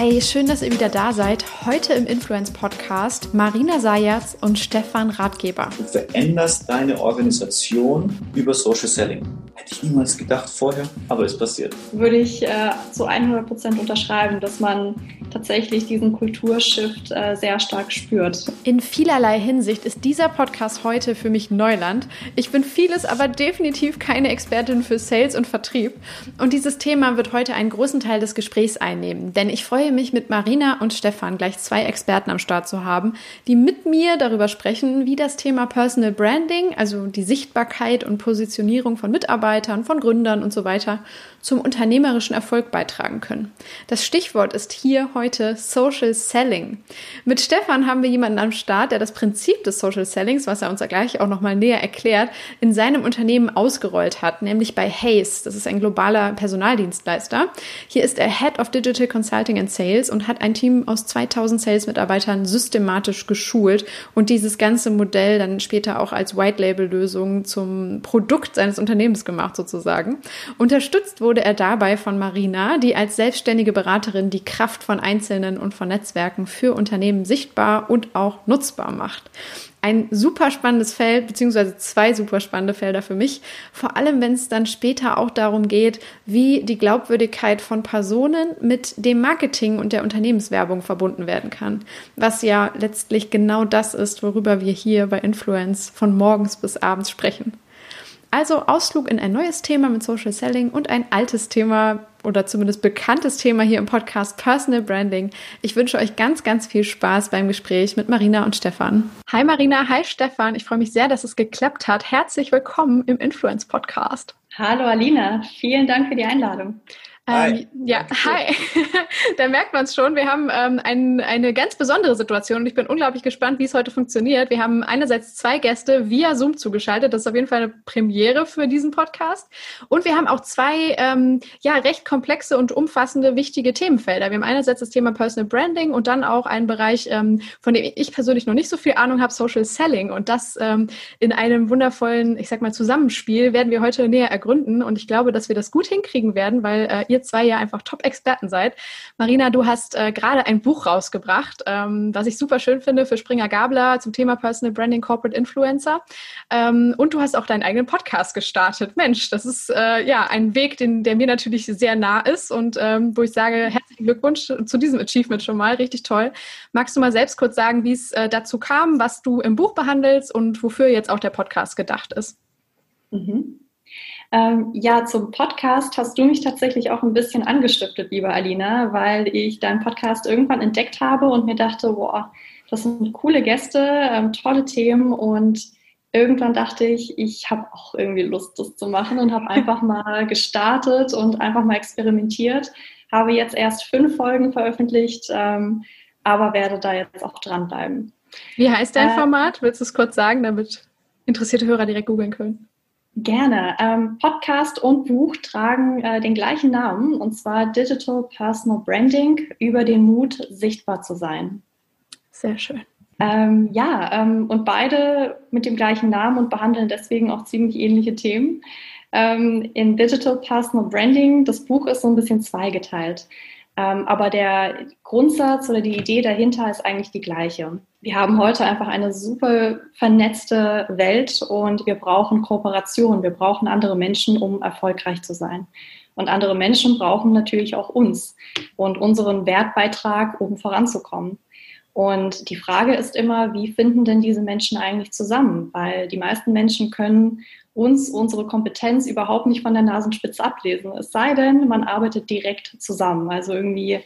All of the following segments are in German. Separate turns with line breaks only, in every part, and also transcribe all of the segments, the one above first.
Hi, schön, dass ihr wieder da seid. Heute im Influence Podcast Marina Sayatz und Stefan Ratgeber.
Du veränderst deine Organisation über Social Selling. Hätte ich niemals gedacht vorher, aber es passiert.
Würde ich äh, zu 100 Prozent unterschreiben, dass man tatsächlich diesen Kulturshift äh, sehr stark spürt.
In vielerlei Hinsicht ist dieser Podcast heute für mich Neuland. Ich bin vieles, aber definitiv keine Expertin für Sales und Vertrieb. Und dieses Thema wird heute einen großen Teil des Gesprächs einnehmen, denn ich freue mich mit Marina und Stefan gleich zwei Experten am Start zu haben, die mit mir darüber sprechen, wie das Thema Personal Branding, also die Sichtbarkeit und Positionierung von Mitarbeitern, von Gründern und so weiter, zum unternehmerischen Erfolg beitragen können. Das Stichwort ist hier heute Social Selling. Mit Stefan haben wir jemanden am Start, der das Prinzip des Social Sellings, was er uns gleich auch nochmal näher erklärt, in seinem Unternehmen ausgerollt hat, nämlich bei Hays. Das ist ein globaler Personaldienstleister. Hier ist er Head of Digital Consulting and Sales und hat ein Team aus 2000 Sales-Mitarbeitern systematisch geschult und dieses ganze Modell dann später auch als White-Label-Lösung zum Produkt seines Unternehmens gemacht sozusagen. Unterstützt wurde wurde er dabei von Marina, die als selbstständige Beraterin die Kraft von Einzelnen und von Netzwerken für Unternehmen sichtbar und auch nutzbar macht. Ein super spannendes Feld, beziehungsweise zwei super spannende Felder für mich. Vor allem, wenn es dann später auch darum geht, wie die Glaubwürdigkeit von Personen mit dem Marketing und der Unternehmenswerbung verbunden werden kann. Was ja letztlich genau das ist, worüber wir hier bei Influence von morgens bis abends sprechen. Also Ausflug in ein neues Thema mit Social Selling und ein altes Thema oder zumindest bekanntes Thema hier im Podcast Personal Branding. Ich wünsche euch ganz, ganz viel Spaß beim Gespräch mit Marina und Stefan. Hi Marina, hi Stefan. Ich freue mich sehr, dass es geklappt hat. Herzlich willkommen im Influence Podcast.
Hallo Alina, vielen Dank für die Einladung.
Ähm, ja, hi. da merkt man es schon. Wir haben ähm, ein, eine ganz besondere Situation und ich bin unglaublich gespannt, wie es heute funktioniert. Wir haben einerseits zwei Gäste via Zoom zugeschaltet. Das ist auf jeden Fall eine Premiere für diesen Podcast. Und wir haben auch zwei ähm, ja, recht komplexe und umfassende wichtige Themenfelder. Wir haben einerseits das Thema Personal Branding und dann auch einen Bereich, ähm, von dem ich persönlich noch nicht so viel Ahnung habe, Social Selling. Und das ähm, in einem wundervollen, ich sag mal, Zusammenspiel werden wir heute näher ergründen. Und ich glaube, dass wir das gut hinkriegen werden, weil äh, ihr zwei ja einfach Top-Experten seid. Marina, du hast äh, gerade ein Buch rausgebracht, ähm, was ich super schön finde für Springer Gabler zum Thema Personal Branding Corporate Influencer. Ähm, und du hast auch deinen eigenen Podcast gestartet. Mensch, das ist äh, ja ein Weg, den, der mir natürlich sehr nah ist und ähm, wo ich sage, herzlichen Glückwunsch zu diesem Achievement schon mal. Richtig toll. Magst du mal selbst kurz sagen, wie es äh, dazu kam, was du im Buch behandelst und wofür jetzt auch der Podcast gedacht ist?
Mhm. Ähm, ja, zum Podcast hast du mich tatsächlich auch ein bisschen angestiftet, liebe Alina, weil ich deinen Podcast irgendwann entdeckt habe und mir dachte, boah, das sind coole Gäste, ähm, tolle Themen und irgendwann dachte ich, ich habe auch irgendwie Lust, das zu machen und habe einfach mal gestartet und einfach mal experimentiert. Habe jetzt erst fünf Folgen veröffentlicht, ähm, aber werde da jetzt auch dranbleiben.
Wie heißt dein äh, Format? Willst du es kurz sagen, damit interessierte Hörer direkt googeln können?
Gerne. Ähm, Podcast und Buch tragen äh, den gleichen Namen und zwar Digital Personal Branding über den Mut, sichtbar zu sein.
Sehr schön.
Ähm, ja, ähm, und beide mit dem gleichen Namen und behandeln deswegen auch ziemlich ähnliche Themen. Ähm, in Digital Personal Branding, das Buch ist so ein bisschen zweigeteilt. Ähm, aber der Grundsatz oder die Idee dahinter ist eigentlich die gleiche. Wir haben heute einfach eine super vernetzte Welt und wir brauchen Kooperation. Wir brauchen andere Menschen, um erfolgreich zu sein. Und andere Menschen brauchen natürlich auch uns und unseren Wertbeitrag, um voranzukommen. Und die Frage ist immer, wie finden denn diese Menschen eigentlich zusammen? Weil die meisten Menschen können uns unsere Kompetenz überhaupt nicht von der Nasenspitze ablesen. Es sei denn, man arbeitet direkt zusammen, also irgendwie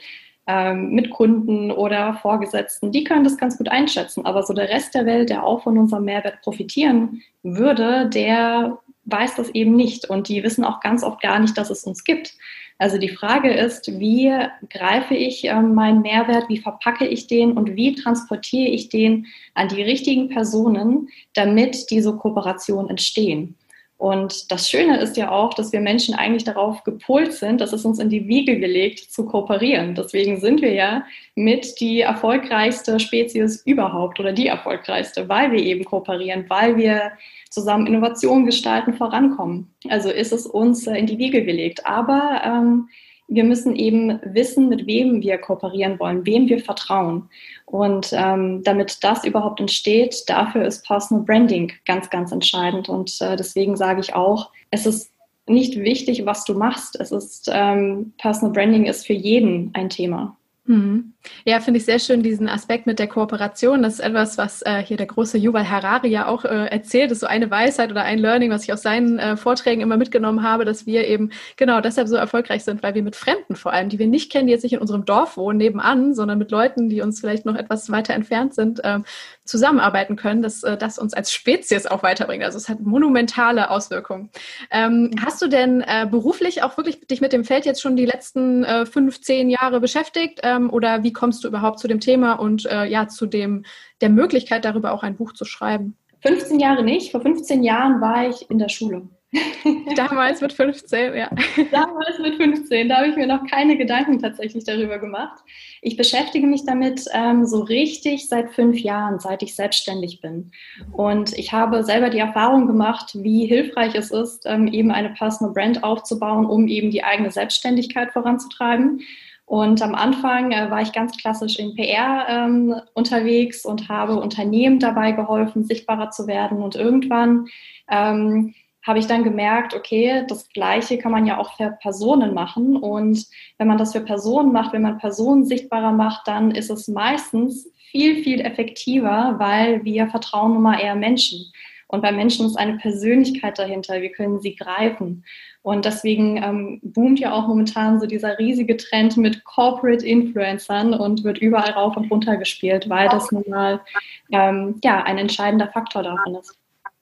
ähm, mit Kunden oder Vorgesetzten. Die können das ganz gut einschätzen. Aber so der Rest der Welt, der auch von unserem Mehrwert profitieren würde, der weiß das eben nicht. Und die wissen auch ganz oft gar nicht, dass es uns gibt. Also die Frage ist, wie greife ich äh, meinen Mehrwert, wie verpacke ich den und wie transportiere ich den an die richtigen Personen, damit diese Kooperationen entstehen. Und das Schöne ist ja auch, dass wir Menschen eigentlich darauf gepolt sind, dass es uns in die Wiege gelegt zu kooperieren. Deswegen sind wir ja mit die erfolgreichste Spezies überhaupt oder die erfolgreichste, weil wir eben kooperieren, weil wir zusammen Innovationen gestalten, vorankommen. Also ist es uns in die Wiege gelegt. Aber ähm, wir müssen eben wissen, mit wem wir kooperieren wollen, wem wir vertrauen. Und ähm, damit das überhaupt entsteht, dafür ist Personal Branding ganz, ganz entscheidend. Und äh, deswegen sage ich auch, es ist nicht wichtig, was du machst. Es ist ähm, Personal Branding ist für jeden ein Thema.
Mhm. Ja, finde ich sehr schön, diesen Aspekt mit der Kooperation. Das ist etwas, was äh, hier der große Yuval Harari ja auch äh, erzählt. Das ist so eine Weisheit oder ein Learning, was ich aus seinen äh, Vorträgen immer mitgenommen habe, dass wir eben genau deshalb so erfolgreich sind, weil wir mit Fremden vor allem, die wir nicht kennen, die jetzt nicht in unserem Dorf wohnen, nebenan, sondern mit Leuten, die uns vielleicht noch etwas weiter entfernt sind, ähm, zusammenarbeiten können, dass äh, das uns als Spezies auch weiterbringt. Also es hat monumentale Auswirkungen. Ähm, hast du denn äh, beruflich auch wirklich dich mit dem Feld jetzt schon die letzten äh, fünf, zehn Jahre beschäftigt? Ähm, oder wie kommst du überhaupt zu dem Thema und äh, ja, zu dem, der Möglichkeit, darüber auch ein Buch zu schreiben?
15 Jahre nicht. Vor 15 Jahren war ich in der Schule.
Damals mit 15, ja.
Damals mit 15, da habe ich mir noch keine Gedanken tatsächlich darüber gemacht. Ich beschäftige mich damit ähm, so richtig seit fünf Jahren, seit ich selbstständig bin. Und ich habe selber die Erfahrung gemacht, wie hilfreich es ist, ähm, eben eine Personal Brand aufzubauen, um eben die eigene Selbstständigkeit voranzutreiben. Und am Anfang äh, war ich ganz klassisch in PR ähm, unterwegs und habe Unternehmen dabei geholfen, sichtbarer zu werden. Und irgendwann ähm, habe ich dann gemerkt, okay, das Gleiche kann man ja auch für Personen machen. Und wenn man das für Personen macht, wenn man Personen sichtbarer macht, dann ist es meistens viel, viel effektiver, weil wir vertrauen nun mal eher Menschen. Und bei Menschen ist eine Persönlichkeit dahinter. Wir können sie greifen. Und deswegen ähm, boomt ja auch momentan so dieser riesige Trend mit Corporate Influencern und wird überall rauf und runter gespielt, weil das nun mal ähm, ja, ein entscheidender Faktor davon ist.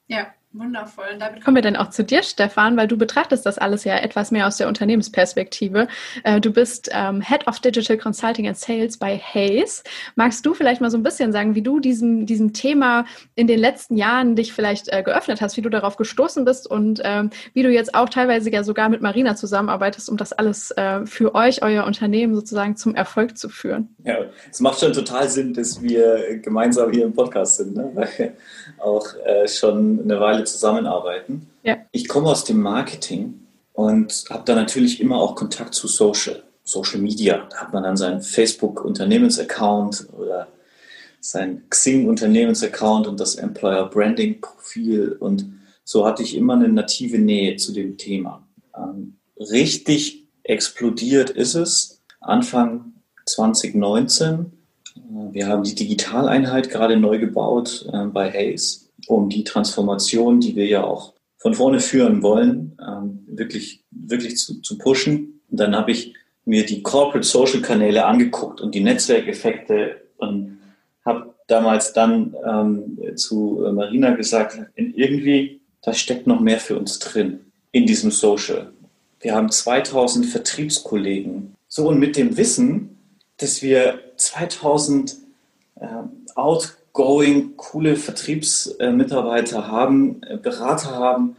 Ja, Wundervoll. Und damit kommen wir dann auch zu dir, Stefan, weil du betrachtest das alles ja etwas mehr aus der Unternehmensperspektive. Äh, du bist ähm, Head of Digital Consulting and Sales bei Hayes. Magst du vielleicht mal so ein bisschen sagen, wie du diesem, diesem Thema in den letzten Jahren dich vielleicht äh, geöffnet hast, wie du darauf gestoßen bist und ähm, wie du jetzt auch teilweise ja sogar mit Marina zusammenarbeitest, um das alles äh, für euch, euer Unternehmen sozusagen zum Erfolg zu führen?
Ja, es macht schon total Sinn, dass wir gemeinsam hier im Podcast sind, ne? weil auch schon eine Weile zusammenarbeiten. Ja. Ich komme aus dem Marketing und habe da natürlich immer auch Kontakt zu Social, Social Media. Da hat man dann seinen Facebook-Unternehmensaccount oder sein Xing-Unternehmensaccount und das Employer Branding-Profil. Und so hatte ich immer eine native Nähe zu dem Thema. Ähm, richtig explodiert ist es Anfang 2019. Wir haben die Digitaleinheit gerade neu gebaut äh, bei Hayes um die Transformation, die wir ja auch von vorne führen wollen, ähm, wirklich, wirklich zu, zu pushen. Und dann habe ich mir die Corporate Social Kanäle angeguckt und die Netzwerkeffekte und habe damals dann ähm, zu Marina gesagt, irgendwie, da steckt noch mehr für uns drin in diesem Social. Wir haben 2000 Vertriebskollegen. So und mit dem Wissen, dass wir 2000 äh, out outgoing, coole Vertriebsmitarbeiter haben, äh, Berater haben,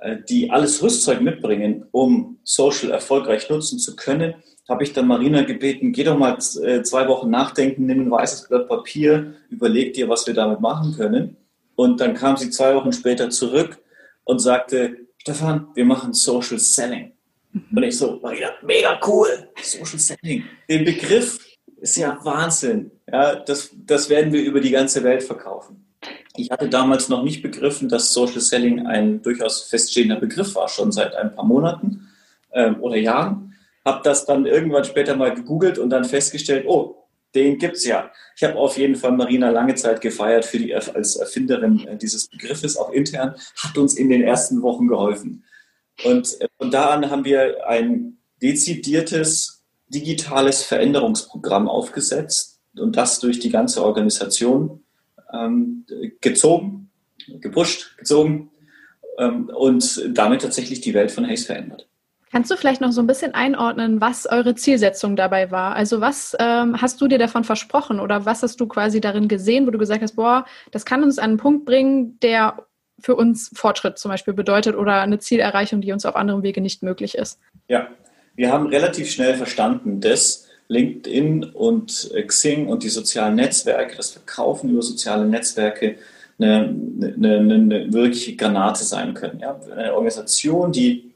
äh, die alles Rüstzeug mitbringen, um Social erfolgreich nutzen zu können, habe ich dann Marina gebeten, geh doch mal äh, zwei Wochen nachdenken, nimm ein weißes Blatt Papier, überleg dir, was wir damit machen können. Und dann kam sie zwei Wochen später zurück und sagte, Stefan, wir machen Social Selling. Mhm. Und ich so, Marina, mega cool, Social Selling. Den Begriff ist ja Wahnsinn. Ja, das, das werden wir über die ganze Welt verkaufen. Ich hatte damals noch nicht begriffen, dass Social Selling ein durchaus feststehender Begriff war, schon seit ein paar Monaten ähm, oder Jahren. Habe das dann irgendwann später mal gegoogelt und dann festgestellt, oh, den gibt es ja. Ich habe auf jeden Fall Marina lange Zeit gefeiert für die, als Erfinderin äh, dieses Begriffes, auch intern, hat uns in den ersten Wochen geholfen. Und äh, von da an haben wir ein dezidiertes digitales Veränderungsprogramm aufgesetzt und das durch die ganze Organisation ähm, gezogen, gepusht, gezogen ähm, und damit tatsächlich die Welt von Hayes verändert.
Kannst du vielleicht noch so ein bisschen einordnen, was eure Zielsetzung dabei war? Also was ähm, hast du dir davon versprochen oder was hast du quasi darin gesehen, wo du gesagt hast, boah, das kann uns an einen Punkt bringen, der für uns Fortschritt zum Beispiel bedeutet oder eine Zielerreichung, die uns auf anderem Wege nicht möglich ist?
Ja, wir haben relativ schnell verstanden, dass LinkedIn und Xing und die sozialen Netzwerke, das Verkaufen über soziale Netzwerke, eine, eine, eine wirkliche Granate sein können. Ja? Eine Organisation, die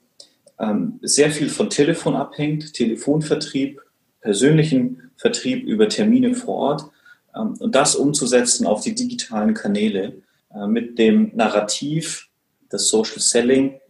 ähm, sehr viel von Telefon abhängt, Telefonvertrieb, persönlichen Vertrieb über Termine vor Ort ähm, und das umzusetzen auf die digitalen Kanäle äh, mit dem Narrativ, dass Social Selling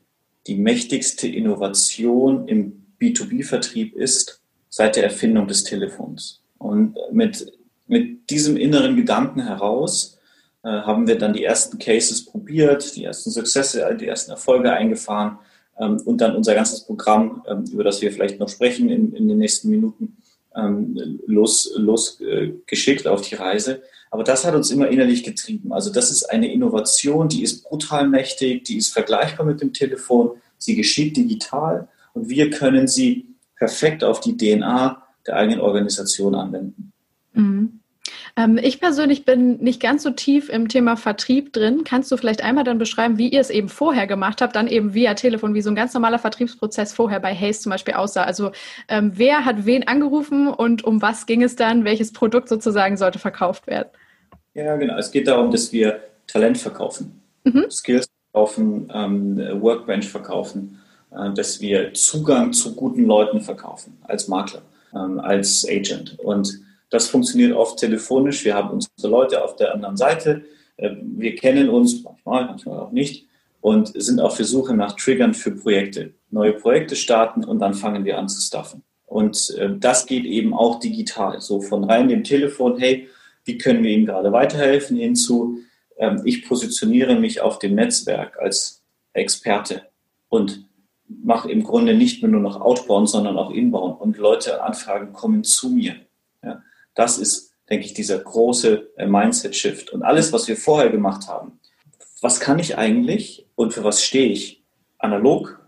die mächtigste Innovation im B2B-Vertrieb ist seit der Erfindung des Telefons. Und mit, mit diesem inneren Gedanken heraus äh, haben wir dann die ersten Cases probiert, die ersten Successe, die ersten Erfolge eingefahren ähm, und dann unser ganzes Programm, ähm, über das wir vielleicht noch sprechen in, in den nächsten Minuten, ähm, los, losgeschickt auf die Reise. Aber das hat uns immer innerlich getrieben. Also das ist eine Innovation, die ist brutal mächtig, die ist vergleichbar mit dem Telefon, sie geschieht digital und wir können sie perfekt auf die DNA der eigenen Organisation anwenden.
Mhm. Ähm, ich persönlich bin nicht ganz so tief im Thema Vertrieb drin. Kannst du vielleicht einmal dann beschreiben, wie ihr es eben vorher gemacht habt, dann eben via Telefon, wie so ein ganz normaler Vertriebsprozess vorher bei Haze zum Beispiel aussah? Also ähm, wer hat wen angerufen und um was ging es dann? Welches Produkt sozusagen sollte verkauft werden?
Ja, genau. Es geht darum, dass wir Talent verkaufen, mhm. Skills verkaufen, ähm, Workbench verkaufen, dass wir Zugang zu guten Leuten verkaufen als Makler, ähm, als Agent. Und das funktioniert oft telefonisch. Wir haben unsere Leute auf der anderen Seite. Äh, wir kennen uns manchmal, manchmal auch nicht und sind auf der Suche nach Triggern für Projekte. Neue Projekte starten und dann fangen wir an zu stuffen. Und äh, das geht eben auch digital. So von rein dem Telefon, hey, wie können wir Ihnen gerade weiterhelfen, hinzu, ähm, ich positioniere mich auf dem Netzwerk als Experte und mache im Grunde nicht mehr nur noch Outbound, sondern auch Inbound. Und Leute, Anfragen kommen zu mir. Ja. Das ist, denke ich, dieser große äh, Mindset-Shift. Und alles, was wir vorher gemacht haben, was kann ich eigentlich und für was stehe ich? Analog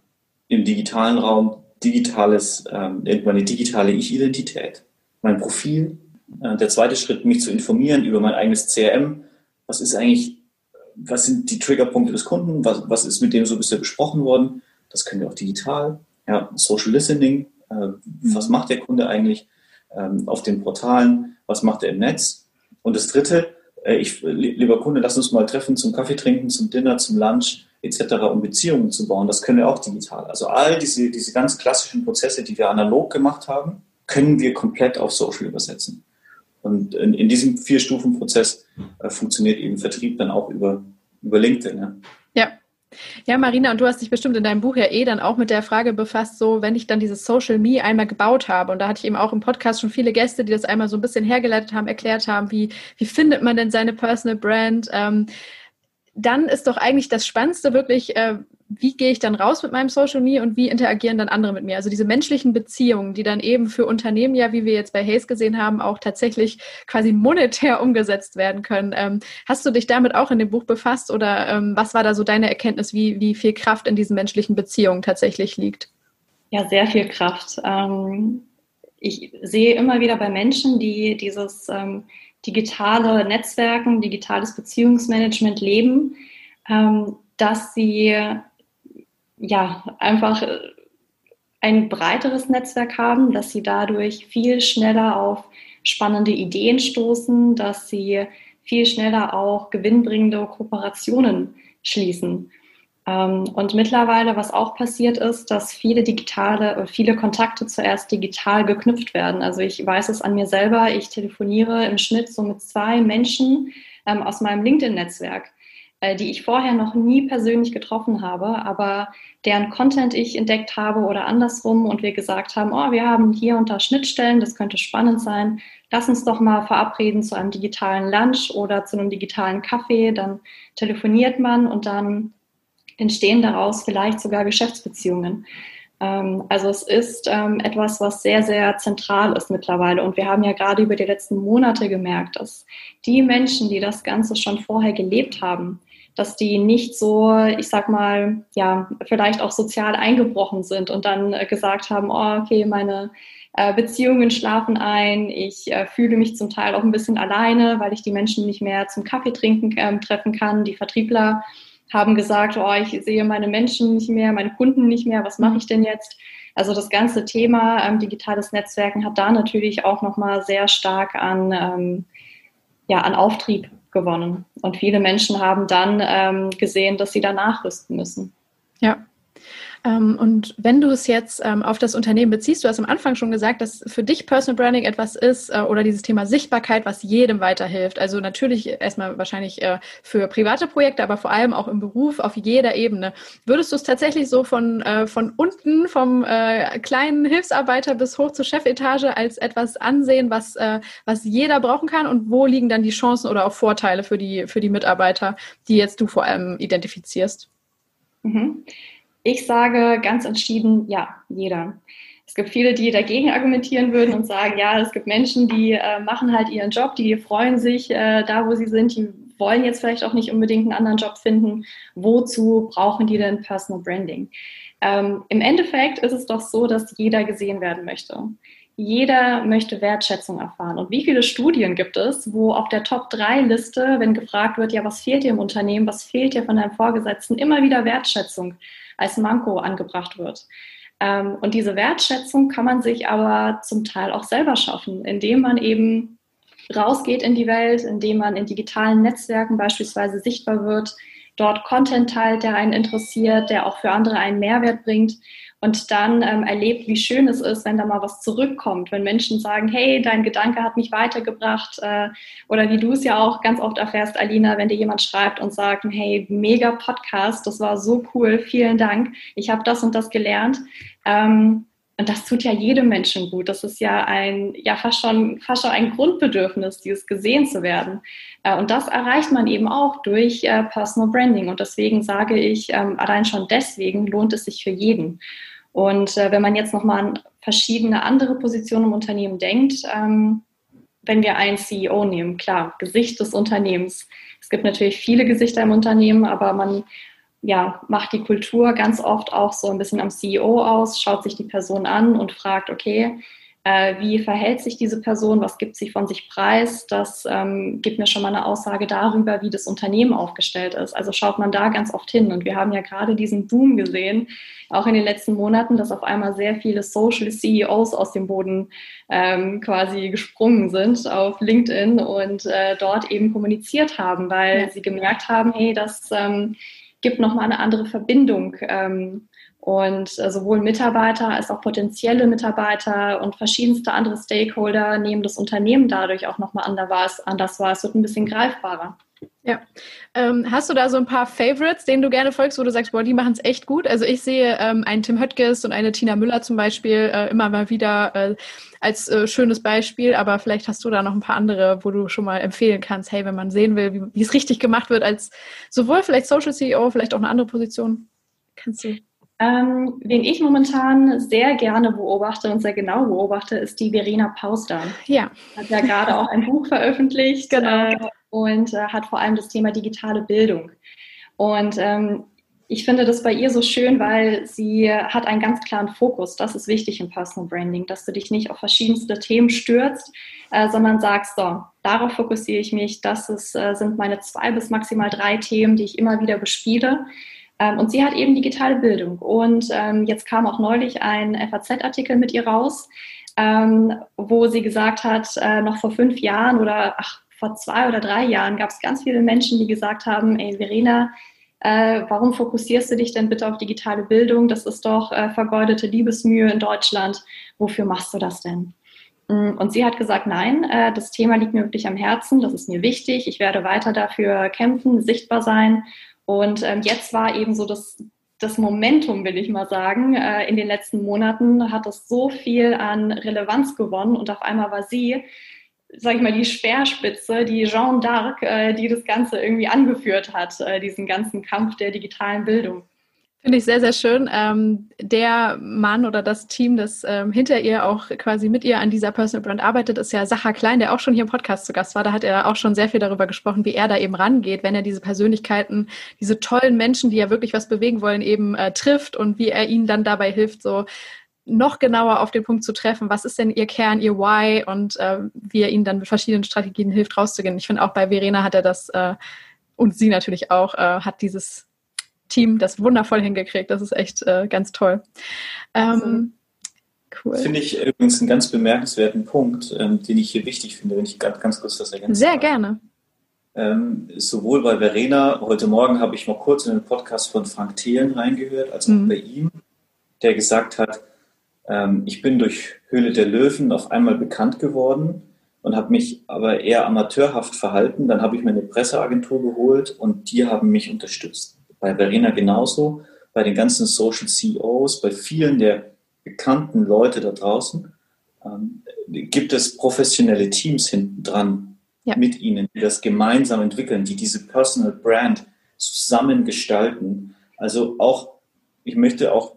im digitalen Raum, digitales, ähm, meine digitale Ich-Identität, mein Profil. Äh, der zweite Schritt, mich zu informieren über mein eigenes CRM. Was ist eigentlich, was sind die Triggerpunkte des Kunden? Was, was ist mit dem so bisher besprochen worden? Das können wir auch digital. Ja, Social Listening. Äh, mhm. Was macht der Kunde eigentlich? ähm, auf den Portalen, was macht er im Netz. Und das Dritte, äh, ich, lieber Kunde, lass uns mal treffen zum Kaffee trinken, zum Dinner, zum Lunch etc., um Beziehungen zu bauen. Das können wir auch digital. Also all diese, diese ganz klassischen Prozesse, die wir analog gemacht haben, können wir komplett auf Social übersetzen. Und in, in diesem Vier-Stufen-Prozess äh, funktioniert eben Vertrieb dann auch über, über LinkedIn.
Ja. Ja. Marina, und du hast dich bestimmt in deinem Buch ja eh dann auch mit der Frage befasst, so wenn ich dann dieses Social Me einmal gebaut habe, und da hatte ich eben auch im Podcast schon viele Gäste, die das einmal so ein bisschen hergeleitet haben, erklärt haben, wie, wie findet man denn seine Personal Brand? Ähm, dann ist doch eigentlich das Spannendste wirklich, äh, wie gehe ich dann raus mit meinem Social Media und wie interagieren dann andere mit mir? Also diese menschlichen Beziehungen, die dann eben für Unternehmen ja, wie wir jetzt bei Hayes gesehen haben, auch tatsächlich quasi monetär umgesetzt werden können. Ähm, hast du dich damit auch in dem Buch befasst oder ähm, was war da so deine Erkenntnis, wie, wie viel Kraft in diesen menschlichen Beziehungen tatsächlich liegt?
Ja, sehr viel Kraft. Ähm, ich sehe immer wieder bei Menschen, die dieses ähm, digitale Netzwerken, digitales Beziehungsmanagement leben, ähm, dass sie ja, einfach äh, ein breiteres Netzwerk haben, dass sie dadurch viel schneller auf spannende Ideen stoßen, dass sie viel schneller auch gewinnbringende Kooperationen schließen. Ähm, und mittlerweile, was auch passiert ist, dass viele digitale, äh, viele Kontakte zuerst digital geknüpft werden. Also ich weiß es an mir selber, ich telefoniere im Schnitt so mit zwei Menschen ähm, aus meinem LinkedIn-Netzwerk. Äh, die ich vorher noch nie persönlich getroffen habe, aber deren Content ich entdeckt habe oder andersrum und wir gesagt haben, oh, wir haben hier und da Schnittstellen, das könnte spannend sein. Lass uns doch mal verabreden zu einem digitalen Lunch oder zu einem digitalen Kaffee. Dann telefoniert man und dann entstehen daraus vielleicht sogar Geschäftsbeziehungen. Ähm, also es ist ähm, etwas, was sehr, sehr zentral ist mittlerweile. Und wir haben ja gerade über die letzten Monate gemerkt, dass die Menschen, die das Ganze schon vorher gelebt haben, dass die nicht so, ich sag mal, ja, vielleicht auch sozial eingebrochen sind und dann äh, gesagt haben, oh, okay, meine äh, Beziehungen schlafen ein, ich äh, fühle mich zum Teil auch ein bisschen alleine, weil ich die Menschen nicht mehr zum Kaffee trinken ähm, treffen kann. Die Vertriebler haben gesagt, oh, ich sehe meine Menschen nicht mehr, meine Kunden nicht mehr, was mache ich denn jetzt? Also das ganze Thema ähm, digitales Netzwerken hat da natürlich auch nochmal sehr stark an, ähm, ja, an Auftrieb gewonnen. Und viele Menschen haben dann ähm, gesehen, dass sie da nachrüsten müssen.
Ja, und wenn du es jetzt ähm, auf das Unternehmen beziehst, du hast am Anfang schon gesagt, dass für dich Personal Branding etwas ist äh, oder dieses Thema Sichtbarkeit, was jedem weiterhilft. Also natürlich erstmal wahrscheinlich äh, für private Projekte, aber vor allem auch im Beruf auf jeder Ebene. Würdest du es tatsächlich so von, äh, von unten, vom kleinen Hilfsarbeiter bis hoch zur Chefetage als etwas ansehen, was, was jeder brauchen kann? Und wo liegen dann die Chancen oder auch Vorteile für die, für die Mitarbeiter, die jetzt du vor allem identifizierst?
Mhm. Ich sage ganz entschieden, ja, jeder. Es gibt viele, die dagegen argumentieren würden und sagen, ja, es gibt Menschen, die äh, machen halt ihren Job, die freuen sich äh, da, wo sie sind, die wollen jetzt vielleicht auch nicht unbedingt einen anderen Job finden. Wozu brauchen die denn Personal Branding? Ähm, Im Endeffekt ist es doch so, dass jeder gesehen werden möchte. Jeder möchte Wertschätzung erfahren. Und wie viele Studien gibt es, wo auf der Top-3-Liste, wenn gefragt wird, ja, was fehlt dir im Unternehmen, was fehlt dir von deinem Vorgesetzten, immer wieder Wertschätzung als Manko angebracht wird. Ähm, und diese Wertschätzung kann man sich aber zum Teil auch selber schaffen, indem man eben rausgeht in die Welt, indem man in digitalen Netzwerken beispielsweise sichtbar wird, dort Content teilt, der einen interessiert, der auch für andere einen Mehrwert bringt und dann ähm, erlebt, wie schön es ist, wenn da mal was zurückkommt, wenn Menschen sagen, hey, dein Gedanke hat mich weitergebracht äh, oder wie du es ja auch ganz oft erfährst, Alina, wenn dir jemand schreibt und sagt, hey, mega Podcast, das war so cool, vielen Dank, ich habe das und das gelernt. Ähm, und das tut ja jedem Menschen gut. Das ist ja ein, ja fast schon, fast schon ein Grundbedürfnis, dieses gesehen zu werden. Äh, und das erreicht man eben auch durch äh, Personal Branding. Und deswegen sage ich, ähm, allein schon deswegen lohnt es sich für jeden. Und äh, wenn man jetzt nochmal an verschiedene andere Positionen im Unternehmen denkt, ähm, wenn wir einen CEO nehmen, klar, Gesicht des Unternehmens. Es gibt natürlich viele Gesichter im Unternehmen, aber man ja, macht die Kultur ganz oft auch so ein bisschen am CEO aus, schaut sich die Person an und fragt, okay, äh, wie verhält sich diese Person, was gibt sie von sich preis. Das ähm, gibt mir schon mal eine Aussage darüber, wie das Unternehmen aufgestellt ist. Also schaut man da ganz oft hin. Und wir haben ja gerade diesen Boom gesehen, auch in den letzten Monaten, dass auf einmal sehr viele Social CEOs aus dem Boden ähm, quasi gesprungen sind auf LinkedIn und äh, dort eben kommuniziert haben, weil ja. sie gemerkt haben, hey, das ähm, gibt nochmal eine andere Verbindung ähm, und äh, sowohl Mitarbeiter als auch potenzielle Mitarbeiter und verschiedenste andere Stakeholder nehmen das Unternehmen dadurch auch nochmal anders wahr. Es wird ein bisschen greifbarer.
Ja. Ähm, hast du da so ein paar Favorites, denen du gerne folgst, wo du sagst, boah, die machen es echt gut? Also ich sehe ähm, einen Tim Höttges und eine Tina Müller zum Beispiel äh, immer mal wieder äh, als äh, schönes Beispiel, aber vielleicht hast du da noch ein paar andere, wo du schon mal empfehlen kannst, hey, wenn man sehen will, wie, es richtig gemacht wird, als sowohl vielleicht Social CEO, vielleicht auch eine andere Position. Kannst du
ähm, wen ich momentan sehr gerne beobachte und sehr genau beobachte, ist die Verena Pauster. Ja. Hat ja gerade auch ein Buch veröffentlicht genau. äh, und äh, hat vor allem das Thema digitale Bildung. Und ähm, ich finde das bei ihr so schön, weil sie hat einen ganz klaren Fokus. Das ist wichtig im Personal Branding, dass du dich nicht auf verschiedenste Themen stürzt, äh, sondern sagst, so, darauf fokussiere ich mich. Das ist, äh, sind meine zwei bis maximal drei Themen, die ich immer wieder bespiele. Ähm, und sie hat eben digitale Bildung. Und ähm, jetzt kam auch neulich ein FAZ-Artikel mit ihr raus, ähm, wo sie gesagt hat, äh, noch vor fünf Jahren oder ach, vor zwei oder drei Jahren gab es ganz viele Menschen, die gesagt haben, ey Verena, äh, warum fokussierst du dich denn bitte auf digitale Bildung? Das ist doch äh, vergeudete Liebesmühe in Deutschland. Wofür machst du das denn? Mm, und sie hat gesagt, nein, äh, das Thema liegt mir wirklich am Herzen, das ist mir wichtig, ich werde weiter dafür kämpfen, sichtbar sein und ähm, jetzt war eben so das, das Momentum, will ich mal sagen. Äh, in den letzten Monaten hat das so viel an Relevanz gewonnen und auf einmal war sie, sag ich mal, die Speerspitze, die Jeanne d'Arc, äh, die das Ganze irgendwie angeführt hat, äh, diesen ganzen Kampf der digitalen Bildung.
Finde ich sehr, sehr schön. Ähm, der Mann oder das Team, das ähm, hinter ihr auch quasi mit ihr an dieser Personal Brand arbeitet, ist ja Sacha Klein, der auch schon hier im Podcast zu Gast war. Da hat er auch schon sehr viel darüber gesprochen, wie er da eben rangeht, wenn er diese Persönlichkeiten, diese tollen Menschen, die ja wirklich was bewegen wollen, eben äh, trifft und wie er ihnen dann dabei hilft, so noch genauer auf den Punkt zu treffen, was ist denn ihr Kern, ihr Why und äh, wie er ihnen dann mit verschiedenen Strategien hilft, rauszugehen. Ich finde auch bei Verena hat er das äh, und sie natürlich auch, äh, hat dieses Team das wundervoll hingekriegt. Das ist echt äh, ganz toll. Ähm,
cool. Finde ich übrigens einen ganz bemerkenswerten Punkt, ähm, den ich hier wichtig finde, wenn ich ganz, ganz kurz das ergänze.
Sehr gerne.
Ähm, sowohl bei Verena, heute Morgen habe ich mal kurz in den Podcast von Frank Thelen reingehört, als auch mhm. bei ihm, der gesagt hat, ähm, ich bin durch Höhle der Löwen auf einmal bekannt geworden und habe mich aber eher amateurhaft verhalten. Dann habe ich mir eine Presseagentur geholt und die haben mich unterstützt bei Verena genauso, bei den ganzen Social CEOs, bei vielen der bekannten Leute da draußen, ähm, gibt es professionelle Teams hinten dran ja. mit ihnen, die das gemeinsam entwickeln, die diese Personal Brand zusammen gestalten. Also auch, ich möchte auch,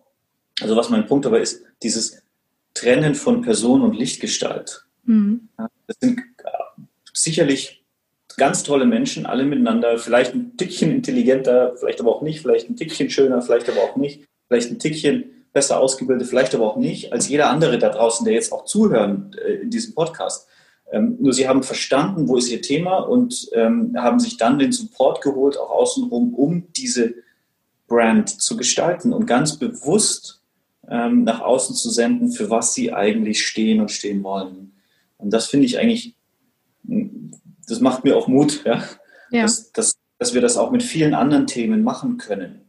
also was mein Punkt aber ist, dieses Trennen von Person und Lichtgestalt. Mhm. Das sind sicherlich ganz tolle Menschen, alle miteinander, vielleicht ein Tickchen intelligenter, vielleicht aber auch nicht, vielleicht ein Tickchen schöner, vielleicht aber auch nicht, vielleicht ein Tickchen besser ausgebildet, vielleicht aber auch nicht, als jeder andere da draußen, der jetzt auch zuhören äh, in diesem Podcast. Ähm, nur sie haben verstanden, wo ist ihr Thema und ähm, haben sich dann den Support geholt, auch außenrum, um diese Brand zu gestalten und ganz bewusst ähm, nach außen zu senden, für was sie eigentlich stehen und stehen wollen. Und das finde ich eigentlich das macht mir auch Mut, ja, ja. Dass, dass, dass wir das auch mit vielen anderen Themen machen können.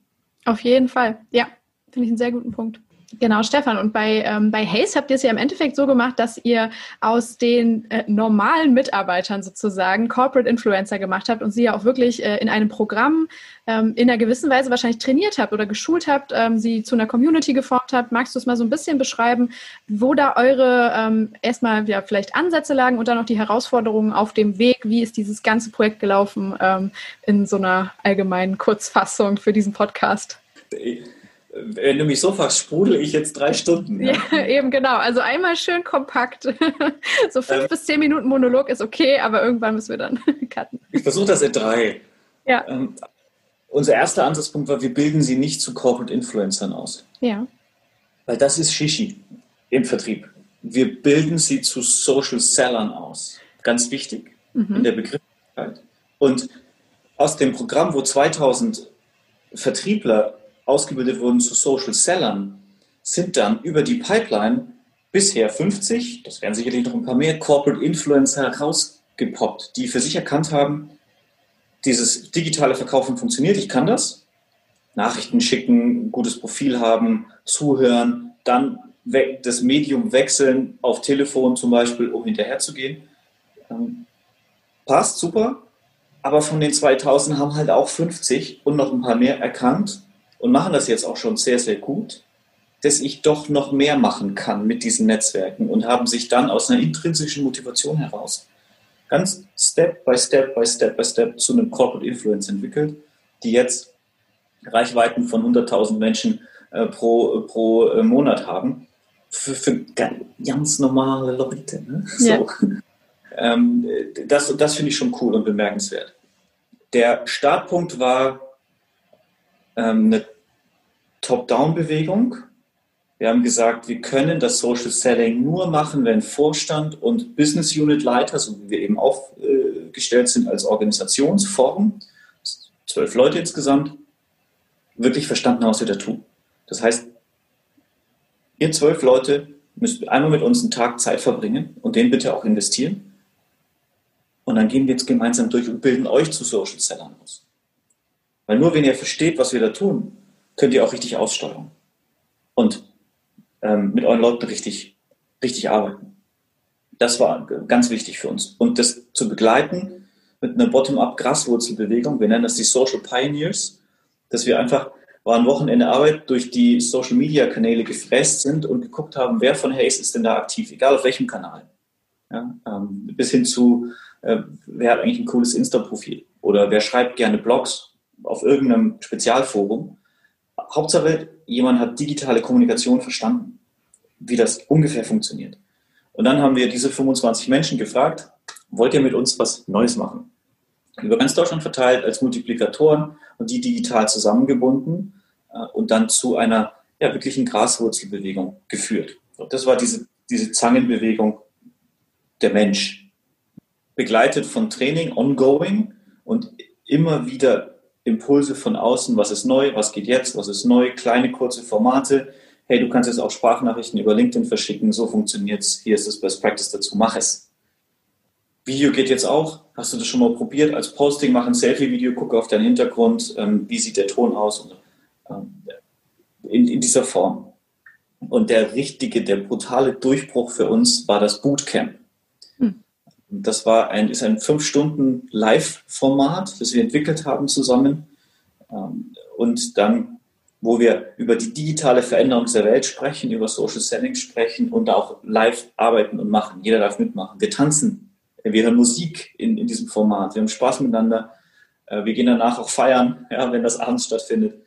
Auf jeden Fall, ja, finde ich einen sehr guten Punkt. Genau, Stefan. Und bei, ähm, bei Haze habt ihr es ja im Endeffekt so gemacht, dass ihr aus den äh, normalen Mitarbeitern sozusagen Corporate Influencer gemacht habt und sie ja auch wirklich äh, in einem Programm ähm, in einer gewissen Weise wahrscheinlich trainiert habt oder geschult habt, ähm, sie zu einer Community geformt habt. Magst du es mal so ein bisschen beschreiben, wo da eure ähm, erstmal ja, vielleicht Ansätze lagen und dann noch die Herausforderungen auf dem Weg? Wie ist dieses ganze Projekt gelaufen ähm, in so einer allgemeinen Kurzfassung für diesen Podcast?
Wenn du mich so fragst, sprudel ich jetzt drei Stunden.
Ja, ja eben genau. Also einmal schön kompakt. so fünf ähm, bis zehn Minuten Monolog ist okay, aber irgendwann müssen wir dann cutten.
Ich versuche das in drei. Ja. Ähm, unser erster Ansatzpunkt war, wir bilden sie nicht zu Corporate Influencern aus. Ja. Weil das ist Shishi im Vertrieb. Wir bilden sie zu Social Sellern aus. Ganz wichtig mhm. in der Begrifflichkeit. Und aus dem Programm, wo 2000 Vertriebler ausgebildet wurden zu Social Sellern, sind dann über die Pipeline bisher 50, das werden sicherlich noch ein paar mehr, Corporate Influencer rausgepoppt, die für sich erkannt haben, dieses digitale Verkaufen funktioniert, ich kann das. Nachrichten schicken, gutes Profil haben, zuhören, dann das Medium wechseln auf Telefon zum Beispiel, um hinterherzugehen. Ähm, passt, super. Aber von den 2000 haben halt auch 50 und noch ein paar mehr erkannt, und machen das jetzt auch schon sehr, sehr gut, dass ich doch noch mehr machen kann mit diesen Netzwerken und haben sich dann aus einer intrinsischen Motivation heraus ganz Step by Step by Step by Step zu einem Corporate Influence entwickelt, die jetzt Reichweiten von 100.000 Menschen äh, pro, pro äh, Monat haben. Für, für, ganz normale Leute. Ne? Ja. So. Ähm, das das finde ich schon cool und bemerkenswert. Der Startpunkt war ähm, eine Top-Down-Bewegung. Wir haben gesagt, wir können das Social Selling nur machen, wenn Vorstand und Business Unit Leiter, so wie wir eben aufgestellt sind als Organisationsform, zwölf Leute insgesamt, wirklich verstanden haben, was wir da tun. Das heißt, ihr zwölf Leute müsst einmal mit uns einen Tag Zeit verbringen und den bitte auch investieren. Und dann gehen wir jetzt gemeinsam durch und bilden euch zu Social Sellern aus. Weil nur wenn ihr versteht, was wir da tun, könnt ihr auch richtig aussteuern und ähm, mit euren Leuten richtig, richtig arbeiten. Das war ganz wichtig für uns. Und das zu begleiten mit einer Bottom-up-Graswurzelbewegung, wir nennen das die Social Pioneers, dass wir einfach war ein Wochenende Arbeit durch die Social Media Kanäle gefräst sind und geguckt haben, wer von Hayes ist denn da aktiv, egal auf welchem Kanal. Ja, ähm, bis hin zu, äh, wer hat eigentlich ein cooles Insta-Profil oder wer schreibt gerne Blogs auf irgendeinem Spezialforum Hauptsache, jemand hat digitale Kommunikation verstanden, wie das ungefähr funktioniert. Und dann haben wir diese 25 Menschen gefragt, wollt ihr mit uns was Neues machen? Über ganz Deutschland verteilt als Multiplikatoren und die digital zusammengebunden äh, und dann zu einer ja, wirklichen Graswurzelbewegung geführt. Das war diese, diese Zangenbewegung der Mensch. Begleitet von Training, ongoing und immer wieder Impulse von außen, was ist neu, was geht jetzt, was ist neu, kleine kurze Formate. Hey, du kannst jetzt auch Sprachnachrichten über LinkedIn verschicken, so funktioniert es, hier ist das Best Practice dazu, mach es. Video geht jetzt auch, hast du das schon mal probiert? Als Posting mach ein Selfie-Video, gucke auf deinen Hintergrund, ähm, wie sieht der Ton aus und, ähm, in, in dieser Form. Und der richtige, der brutale Durchbruch für uns war das Bootcamp. Das war ein, ist ein fünf Stunden Live-Format, das wir entwickelt haben zusammen. Ähm, und dann, wo wir über die digitale Veränderung der Welt sprechen, über Social Selling sprechen und auch live arbeiten und machen. Jeder darf mitmachen. Wir tanzen, wir hören Musik in, in diesem Format, wir haben Spaß miteinander. Äh, wir gehen danach auch feiern, ja, wenn das abends stattfindet.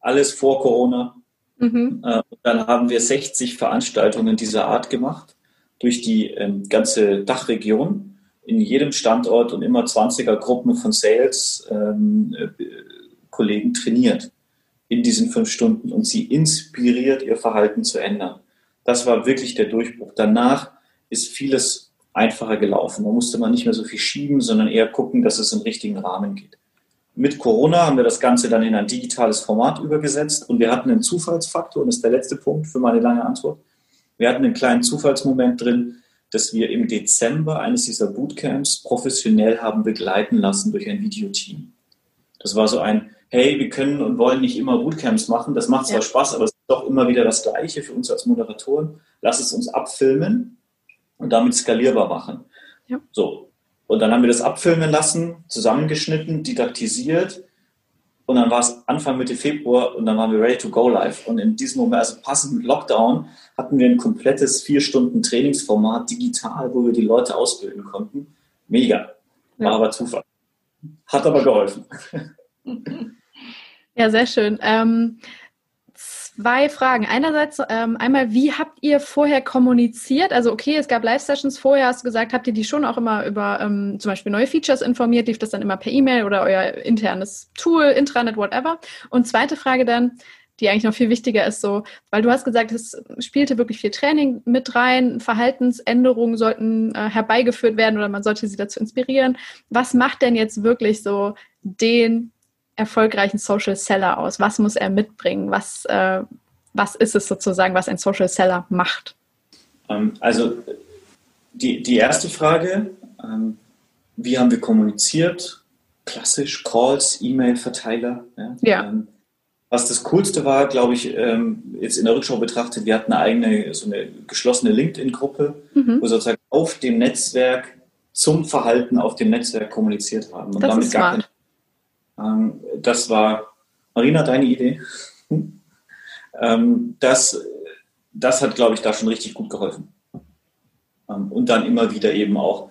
Alles vor Corona. Mhm. Äh, dann haben wir 60 Veranstaltungen dieser Art gemacht durch die ähm, ganze Dachregion, in jedem Standort und immer 20er Gruppen von Sales-Kollegen ähm, äh, trainiert in diesen fünf Stunden und sie inspiriert, ihr Verhalten zu ändern. Das war wirklich der Durchbruch. Danach ist vieles einfacher gelaufen. Man musste mal nicht mehr so viel schieben, sondern eher gucken, dass es im richtigen Rahmen geht. Mit Corona haben wir das Ganze dann in ein digitales Format übergesetzt und wir hatten einen Zufallsfaktor, und das ist der letzte Punkt für meine lange Antwort. Wir hatten einen kleinen Zufallsmoment drin, dass wir im Dezember eines dieser Bootcamps professionell haben begleiten lassen durch ein Videoteam. Das war so ein, hey, wir können und wollen nicht immer Bootcamps machen, das macht zwar ja. Spaß, aber es ist doch immer wieder das Gleiche für uns als Moderatoren. Lass es uns abfilmen und damit skalierbar machen. Ja. So. Und dann haben wir das abfilmen lassen, zusammengeschnitten, didaktisiert und dann war es Anfang Mitte Februar und dann waren wir ready to go live. Und in diesem Moment, also passend mit Lockdown, hatten wir ein komplettes vier Stunden Trainingsformat digital, wo wir die Leute ausbilden konnten. Mega. War ja. aber Zufall. Hat aber geholfen.
Ja, sehr schön. Ähm, zwei Fragen. Einerseits ähm, einmal, wie habt ihr vorher kommuniziert? Also okay, es gab Live-Sessions vorher, hast du gesagt, habt ihr die schon auch immer über ähm, zum Beispiel neue Features informiert? Lief das dann immer per E-Mail oder euer internes Tool, Intranet, whatever? Und zweite Frage dann, die eigentlich noch viel wichtiger ist, so, weil du hast gesagt, es spielte wirklich viel Training mit rein, Verhaltensänderungen sollten äh, herbeigeführt werden oder man sollte sie dazu inspirieren. Was macht denn jetzt wirklich so den erfolgreichen Social Seller aus? Was muss er mitbringen? Was, äh, was ist es sozusagen, was ein Social Seller macht?
Ähm, also die, die erste Frage, ähm, wie haben wir kommuniziert? Klassisch Calls, E-Mail-Verteiler. Ja. ja. Ähm, was das Coolste war, glaube ich, ähm, jetzt in der Rückschau betrachtet, wir hatten eine eigene, so eine geschlossene LinkedIn-Gruppe, mhm. wo sozusagen auf dem Netzwerk zum Verhalten auf dem Netzwerk kommuniziert haben. Und
das damit gar kein
ähm, das war, Marina, deine Idee. Ähm, das, das hat, glaube ich, da schon richtig gut geholfen. Ähm, und dann immer wieder eben auch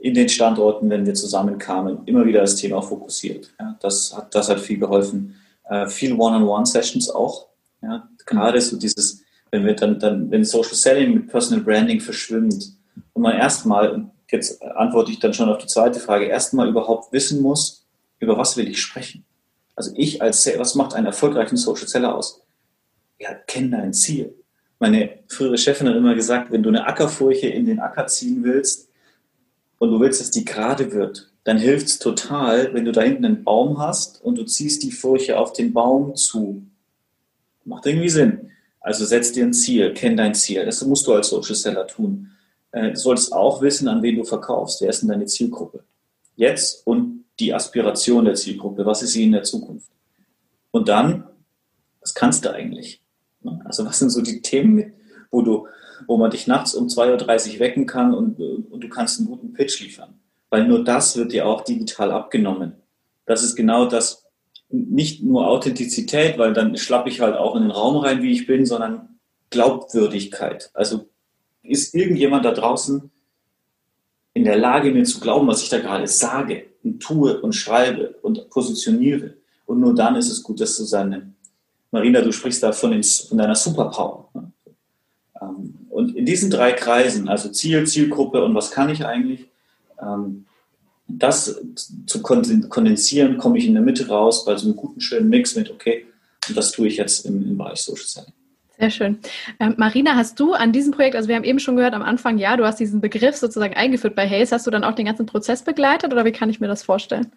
in den Standorten, wenn wir zusammenkamen, immer wieder das Thema fokussiert. das, hat, das hat viel geholfen. Äh, viel One-on-One-Sessions auch. Ja, gerade so dieses, wenn wir dann, dann, wenn Social Selling mit Personal Branding verschwimmt und man erstmal, jetzt antworte ich dann schon auf die zweite Frage, erstmal überhaupt wissen muss, über was will ich sprechen? Also ich als, was macht einen erfolgreichen Social Seller aus? Ja, kenn dein Ziel. Meine frühere Chefin hat immer gesagt, wenn du eine Ackerfurche in den Acker ziehen willst und du willst, dass die gerade wird, dann hilft es total, wenn du da hinten einen Baum hast und du ziehst die Furche auf den Baum zu. Macht irgendwie Sinn. Also setz dir ein Ziel, kenn dein Ziel. Das musst du als Social Seller tun. Äh, du solltest auch wissen, an wen du verkaufst. Wer ist denn deine Zielgruppe? Jetzt und die Aspiration der Zielgruppe, was ist sie in der Zukunft? Und dann, was kannst du eigentlich? Also was sind so die Themen, wo du, wo man dich nachts um 2.30 Uhr wecken kann und, und du kannst einen guten Pitch liefern? Weil nur das wird dir auch digital abgenommen. Das ist genau das, nicht nur Authentizität, weil dann schlappe ich halt auch in den Raum rein, wie ich bin, sondern Glaubwürdigkeit. Also ist irgendjemand da draußen in der Lage, mir zu glauben, was ich da gerade sage? und tue und schreibe und positioniere. Und nur dann ist es gut, das zu seinem Marina, du sprichst da von, den, von deiner Superpower. Ähm, und in diesen drei Kreisen, also Ziel, Zielgruppe und was kann ich eigentlich, ähm, das zu kondensieren, komme ich in der Mitte raus bei so einem guten, schönen Mix mit, okay, und das tue ich jetzt im, im Bereich Social Selling.
Sehr schön. Ähm, Marina, hast du an diesem Projekt, also wir haben eben schon gehört am Anfang, ja, du hast diesen Begriff sozusagen eingeführt bei Hayes. Hast du dann auch den ganzen Prozess begleitet oder wie kann ich mir das vorstellen?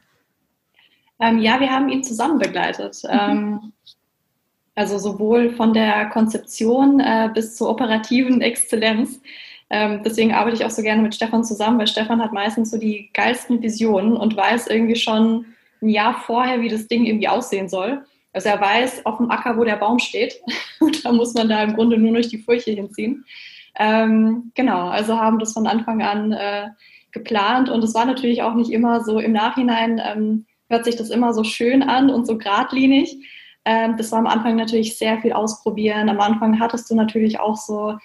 Ähm, ja, wir haben ihn zusammen begleitet. Mhm. Ähm, also sowohl von der Konzeption äh, bis zur operativen Exzellenz. Ähm, deswegen arbeite ich auch so gerne mit Stefan zusammen, weil Stefan hat meistens so die geilsten Visionen und weiß irgendwie schon ein Jahr vorher, wie das Ding irgendwie aussehen soll. Also er weiß auf dem Acker, wo der Baum steht. Und da muss man da im Grunde nur durch die Furche hinziehen. Ähm, genau, also haben das von Anfang an äh, geplant. Und es war natürlich auch nicht immer so im Nachhinein, ähm, hört sich das immer so schön an und so geradlinig. Ähm, das war am Anfang natürlich sehr viel ausprobieren. Am Anfang hattest du natürlich auch so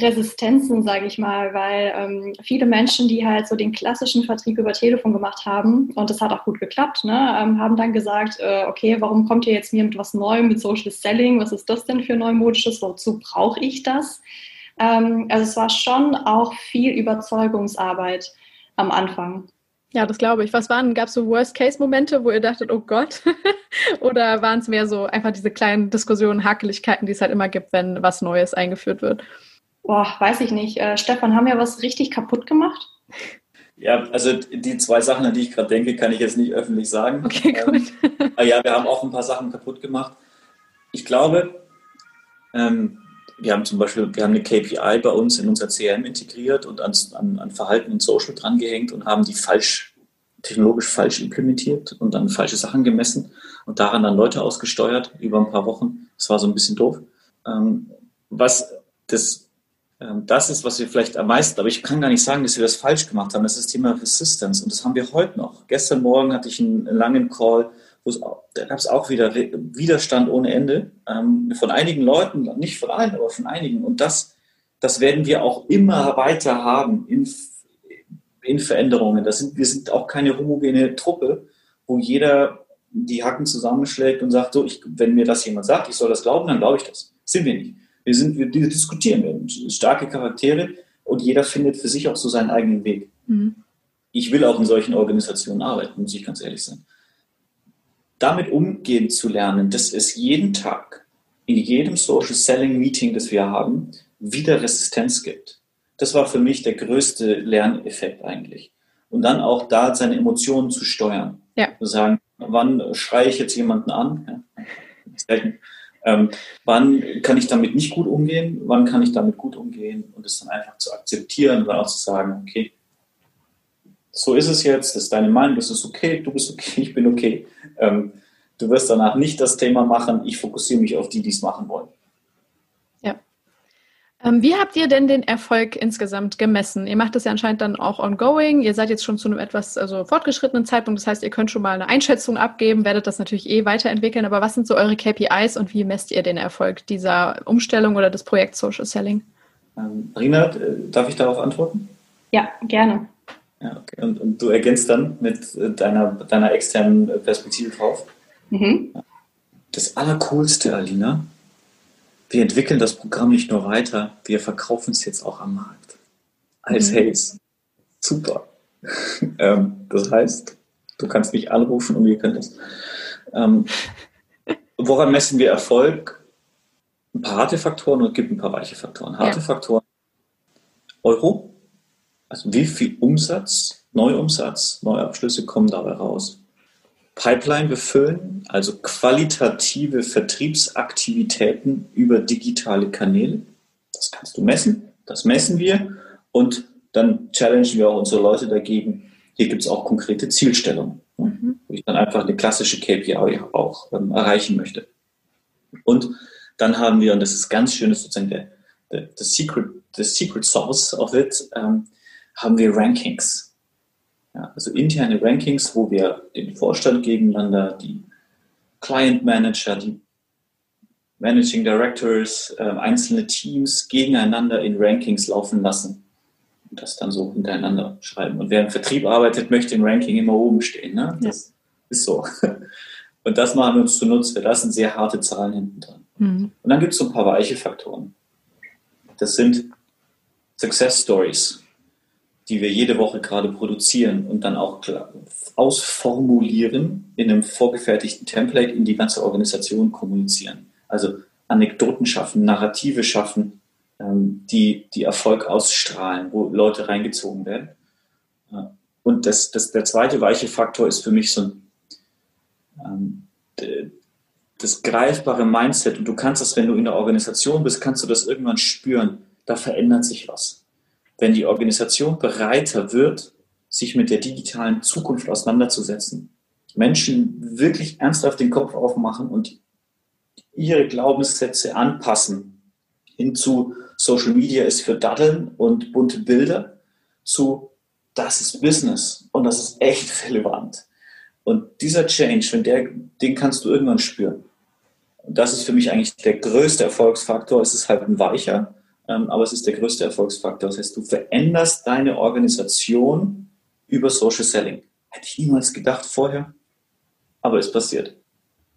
Resistenzen, sage ich mal, weil ähm, viele Menschen, die halt so den klassischen Vertrieb über Telefon gemacht haben, und das hat auch gut geklappt, ne, ähm, haben dann gesagt, äh, okay, warum kommt ihr jetzt mir mit was Neuem, mit Social Selling, was ist das denn für neumodisches, wozu brauche ich das? Ähm, also es war schon auch viel Überzeugungsarbeit am Anfang.
Ja, das glaube ich. Was waren, gab es so Worst-Case-Momente, wo ihr dachtet, oh Gott? Oder waren es mehr so einfach diese kleinen Diskussionen, Hakeligkeiten, die es halt immer gibt, wenn was Neues eingeführt wird?
Boah, weiß ich nicht. Äh, Stefan, haben wir was richtig kaputt gemacht?
Ja, also die zwei Sachen, an die ich gerade denke, kann ich jetzt nicht öffentlich sagen. Okay, gut. Ähm, ja, wir haben auch ein paar Sachen kaputt gemacht. Ich glaube, ähm, wir haben zum Beispiel, wir haben eine KPI bei uns in unser CRM integriert und an, an, an Verhalten in Social drangehängt und haben die falsch, technologisch falsch implementiert und dann falsche Sachen gemessen und daran dann Leute ausgesteuert über ein paar Wochen. Das war so ein bisschen doof. Ähm, was das ähm, das ist, was wir vielleicht am meisten, aber ich kann gar nicht sagen, dass wir das falsch gemacht haben. Das ist das Thema Resistance und das haben wir heute noch. Gestern Morgen hatte ich einen langen Call, wo es da gab es auch wieder Widerstand ohne Ende ähm, von einigen Leuten, nicht von allen, aber von einigen. Und das, das werden wir auch immer weiter haben in, in Veränderungen. Das sind, wir sind auch keine homogene Truppe, wo jeder die Hacken zusammenschlägt und sagt, so, ich, wenn mir das jemand sagt, ich soll das glauben, dann glaube ich das. Sind wir nicht. Wir, sind, wir diskutieren, wir haben starke Charaktere und jeder findet für sich auch so seinen eigenen Weg. Mhm. Ich will auch in solchen Organisationen arbeiten, muss ich ganz ehrlich sein. Damit umgehen zu lernen, dass es jeden Tag in jedem Social Selling Meeting, das wir haben, wieder Resistenz gibt. Das war für mich der größte Lerneffekt eigentlich. Und dann auch da seine Emotionen zu steuern. Ja. Zu sagen, wann schreie ich jetzt jemanden an? Ja. Ähm, wann kann ich damit nicht gut umgehen? Wann kann ich damit gut umgehen? Und es dann einfach zu akzeptieren und auch zu sagen, okay, so ist es jetzt, das ist deine Meinung, das ist okay, du bist okay, ich bin okay. Ähm, du wirst danach nicht das Thema machen, ich fokussiere mich auf die, die es machen wollen.
Ähm, wie habt ihr denn den Erfolg insgesamt gemessen? Ihr macht das ja anscheinend dann auch ongoing. Ihr seid jetzt schon zu einem etwas also fortgeschrittenen Zeitpunkt. Das heißt, ihr könnt schon mal eine Einschätzung abgeben, werdet das natürlich eh weiterentwickeln. Aber was sind so eure KPIs und wie messt ihr den Erfolg dieser Umstellung oder des Projekts Social Selling?
Ähm, Rina, äh, darf ich darauf antworten?
Ja, gerne.
Ja, okay. und, und, du ergänzt dann mit äh, deiner, deiner externen Perspektive drauf. Mhm. Das Allercoolste, Alina, wir entwickeln das Programm nicht nur weiter, wir verkaufen es jetzt auch am Markt. Als mhm. Haze. Super. ähm, das heißt, du kannst mich anrufen und wir können das. Ähm, woran messen wir Erfolg? Ein paar harte Faktoren und es gibt ein paar weiche Faktoren. Harte ja. Faktoren, Euro, also wie viel Umsatz, Neuumsatz, Neuabschlüsse kommen dabei raus. Pipeline befüllen, also qualitative Vertriebsaktivitäten über digitale Kanäle. Das kannst du messen, das messen wir und dann challengen wir auch unsere Leute dagegen. Hier gibt es auch konkrete Zielstellungen, mhm. wo ich dann einfach eine klassische KPI auch ähm, erreichen möchte. Und dann haben wir, und das ist ganz schön, das ist sozusagen der, der, der Secret, the secret sauce of it, ähm, haben wir Rankings. Ja, also interne Rankings, wo wir den Vorstand gegeneinander, die Client Manager, die Managing Directors, äh, einzelne Teams gegeneinander in Rankings laufen lassen und das dann so hintereinander schreiben. Und wer im Vertrieb arbeitet, möchte im Ranking immer oben stehen. Ne? Das ja. ist so. Und das machen wir uns zunutze. Da sind sehr harte Zahlen hinten dran. Mhm. Und dann gibt es so ein paar weiche Faktoren. Das sind Success Stories, die wir jede Woche gerade produzieren und dann auch ausformulieren in einem vorgefertigten Template in die ganze Organisation kommunizieren. Also Anekdoten schaffen, Narrative schaffen, ähm, die, die Erfolg ausstrahlen, wo Leute reingezogen werden. Und das, das, der zweite weiche Faktor ist für mich so ein, ähm, das greifbare Mindset. Und du kannst das, wenn du in der Organisation bist, kannst du das irgendwann spüren. Da verändert sich was. Wenn die Organisation bereiter wird, sich mit der digitalen Zukunft auseinanderzusetzen, Menschen wirklich ernsthaft den Kopf aufmachen und ihre Glaubenssätze anpassen hinzu Social Media ist für Daddeln und bunte Bilder zu das ist Business und das ist echt relevant. Und dieser Change, wenn der, den kannst du irgendwann spüren. Und das ist für mich eigentlich der größte Erfolgsfaktor. Es ist halt ein weicher, aber es ist der größte Erfolgsfaktor. Das heißt, du veränderst deine Organisation über Social Selling. Hätte ich niemals gedacht vorher, aber es passiert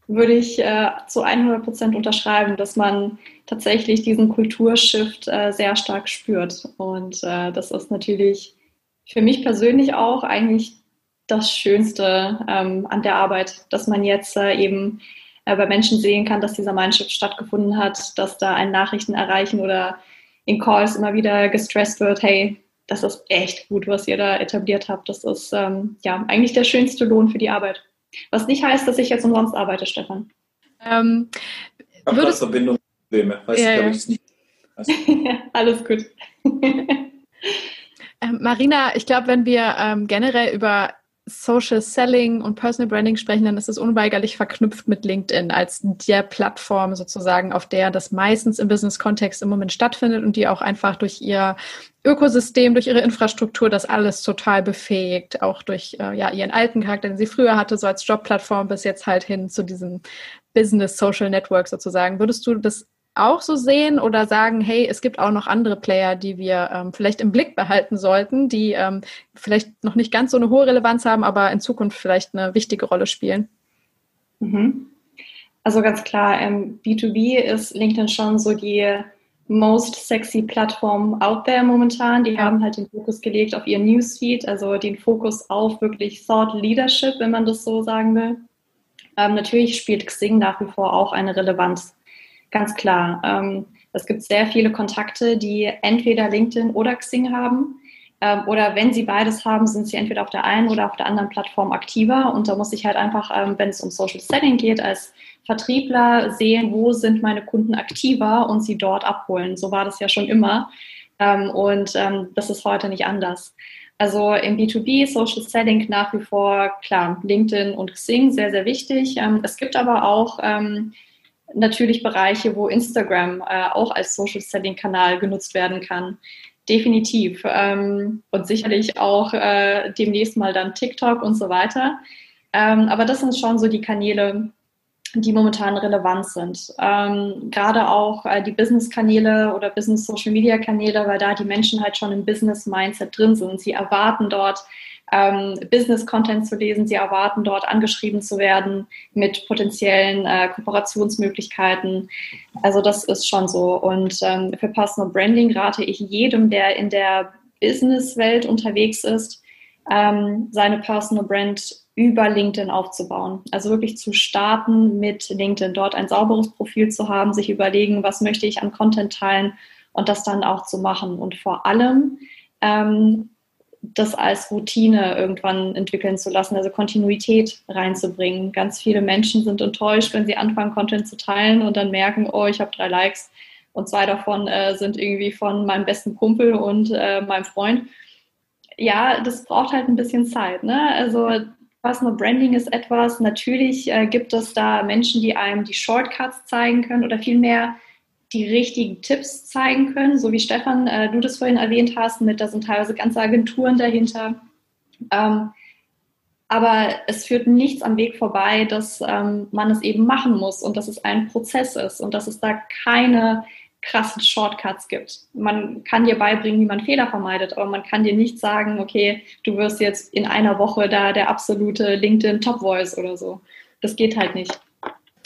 würde ich äh, zu 100 Prozent unterschreiben, dass man tatsächlich diesen Kulturshift äh, sehr stark spürt. Und äh, das ist natürlich für mich persönlich auch eigentlich das Schönste ähm, an der Arbeit, dass man jetzt äh, eben äh, bei Menschen sehen kann, dass dieser Mindshift stattgefunden hat, dass da ein Nachrichten erreichen oder in Calls immer wieder gestresst wird, hey, das ist echt gut, was ihr da etabliert habt. Das ist ähm, ja eigentlich der schönste Lohn für die Arbeit. Was nicht heißt, dass ich jetzt umsonst arbeite, Stefan. Ähm,
ich habe gerade Verbindungsprobleme. Weiß ja, ich, ich nicht.
Alles gut.
ähm, Marina, ich glaube, wenn wir ähm, generell über Social Selling und Personal Branding sprechen, dann ist es unweigerlich verknüpft mit LinkedIn als der Plattform sozusagen, auf der das meistens im Business-Kontext im Moment stattfindet und die auch einfach durch ihr Ökosystem, durch ihre Infrastruktur das alles total befähigt, auch durch äh, ja, ihren alten Charakter, den sie früher hatte, so als Jobplattform bis jetzt halt hin zu diesem Business Social Network sozusagen. Würdest du das auch so sehen oder sagen, hey, es gibt auch noch andere Player, die wir ähm, vielleicht im Blick behalten sollten, die ähm, vielleicht noch nicht ganz so eine hohe Relevanz haben, aber in Zukunft vielleicht eine wichtige Rolle spielen?
Mhm. Also ganz klar, ähm, B2B ist LinkedIn schon so die most sexy Plattform out there momentan. Die haben halt den Fokus gelegt auf ihr Newsfeed, also den Fokus auf wirklich Thought Leadership, wenn man das so sagen will. Ähm, natürlich spielt Xing nach wie vor auch eine Relevanz. Ganz klar. Ähm, es gibt sehr viele Kontakte, die entweder LinkedIn oder Xing haben. Ähm, oder wenn sie beides haben, sind sie entweder auf der einen oder auf der anderen Plattform aktiver. Und da muss ich halt einfach, ähm, wenn es um Social Selling geht, als Vertriebler sehen, wo sind meine Kunden aktiver und sie dort abholen. So war das ja schon immer. Ähm, und ähm, das ist heute nicht anders. Also im B2B Social Selling nach wie vor, klar, LinkedIn und Xing sehr, sehr wichtig. Ähm, es gibt aber auch ähm, natürlich Bereiche, wo Instagram äh, auch als Social Selling Kanal genutzt werden kann. Definitiv. Ähm, und sicherlich auch äh, demnächst mal dann TikTok und so weiter. Ähm, aber das sind schon so die Kanäle, die momentan relevant sind. Ähm, gerade auch äh, die Business-Kanäle oder Business-Social-Media-Kanäle, weil da die Menschen halt schon im Business-Mindset drin sind. Sie erwarten dort ähm, Business-Content zu lesen. Sie erwarten dort angeschrieben zu werden mit potenziellen äh, Kooperationsmöglichkeiten. Also das ist schon so. Und ähm, für Personal Branding rate ich jedem, der in der Business-Welt unterwegs ist, ähm, seine Personal Brand über LinkedIn aufzubauen. Also wirklich zu starten mit LinkedIn, dort ein sauberes Profil zu haben, sich überlegen, was möchte ich an Content teilen und das dann auch zu machen. Und vor allem ähm, das als Routine irgendwann entwickeln zu lassen, also Kontinuität reinzubringen. Ganz viele Menschen sind enttäuscht, wenn sie anfangen, Content zu teilen und dann merken, oh, ich habe drei Likes und zwei davon äh, sind irgendwie von meinem besten Kumpel und äh, meinem Freund. Ja, das braucht halt ein bisschen Zeit. Ne? Also Personal Branding ist etwas, natürlich äh, gibt es da Menschen, die einem die Shortcuts zeigen können oder vielmehr die richtigen Tipps zeigen können, so wie Stefan, äh, du das vorhin erwähnt hast, mit da sind teilweise ganze Agenturen dahinter. Ähm, aber es führt nichts am Weg vorbei, dass ähm, man es eben machen muss und dass es ein Prozess ist und dass es da keine krassen Shortcuts gibt. Man kann dir beibringen, wie man Fehler vermeidet, aber man kann dir nicht sagen, okay, du wirst jetzt in einer Woche da der absolute LinkedIn Top Voice oder so. das geht halt nicht.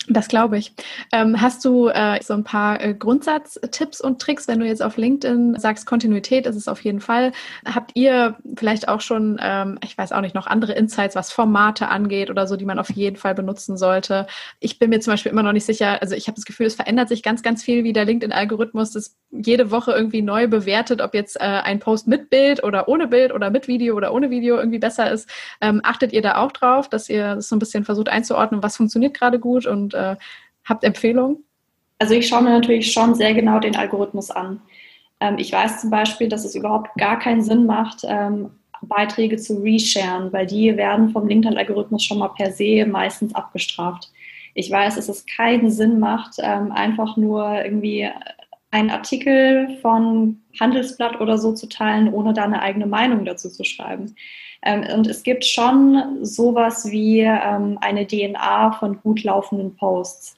Das glaube ich. Ähm, hast du äh, so ein paar äh, Grundsatztipps und Tricks, wenn du jetzt auf LinkedIn sagst, Kontinuität ist es auf jeden Fall. Habt ihr vielleicht auch schon, ähm, ich weiß auch nicht, noch andere Insights, was Formate angeht oder so, die man auf jeden Fall benutzen sollte? Ich bin mir zum Beispiel immer noch nicht sicher, also ich habe das Gefühl, es verändert sich ganz, ganz viel, wie der LinkedIn-Algorithmus das jede Woche irgendwie neu bewertet, ob jetzt äh, ein Post mit Bild oder ohne Bild oder mit Video oder ohne Video irgendwie besser ist. Ähm, achtet ihr da auch drauf, dass ihr das so ein bisschen versucht einzuordnen, was funktioniert gerade gut und und äh, habt Empfehlungen?
Also ich schaue mir natürlich schon sehr genau den Algorithmus an. Ähm, ich weiß zum Beispiel, dass es überhaupt gar keinen Sinn macht, ähm, Beiträge zu resharen, weil die werden vom LinkedIn-Algorithmus schon mal per se meistens abgestraft. Ich weiß, dass es keinen Sinn macht, ähm, einfach nur irgendwie einen Artikel von Handelsblatt oder so zu teilen, ohne da eine eigene Meinung dazu zu schreiben. Ähm, und es gibt schon sowas wie ähm, eine DNA von gut laufenden Posts.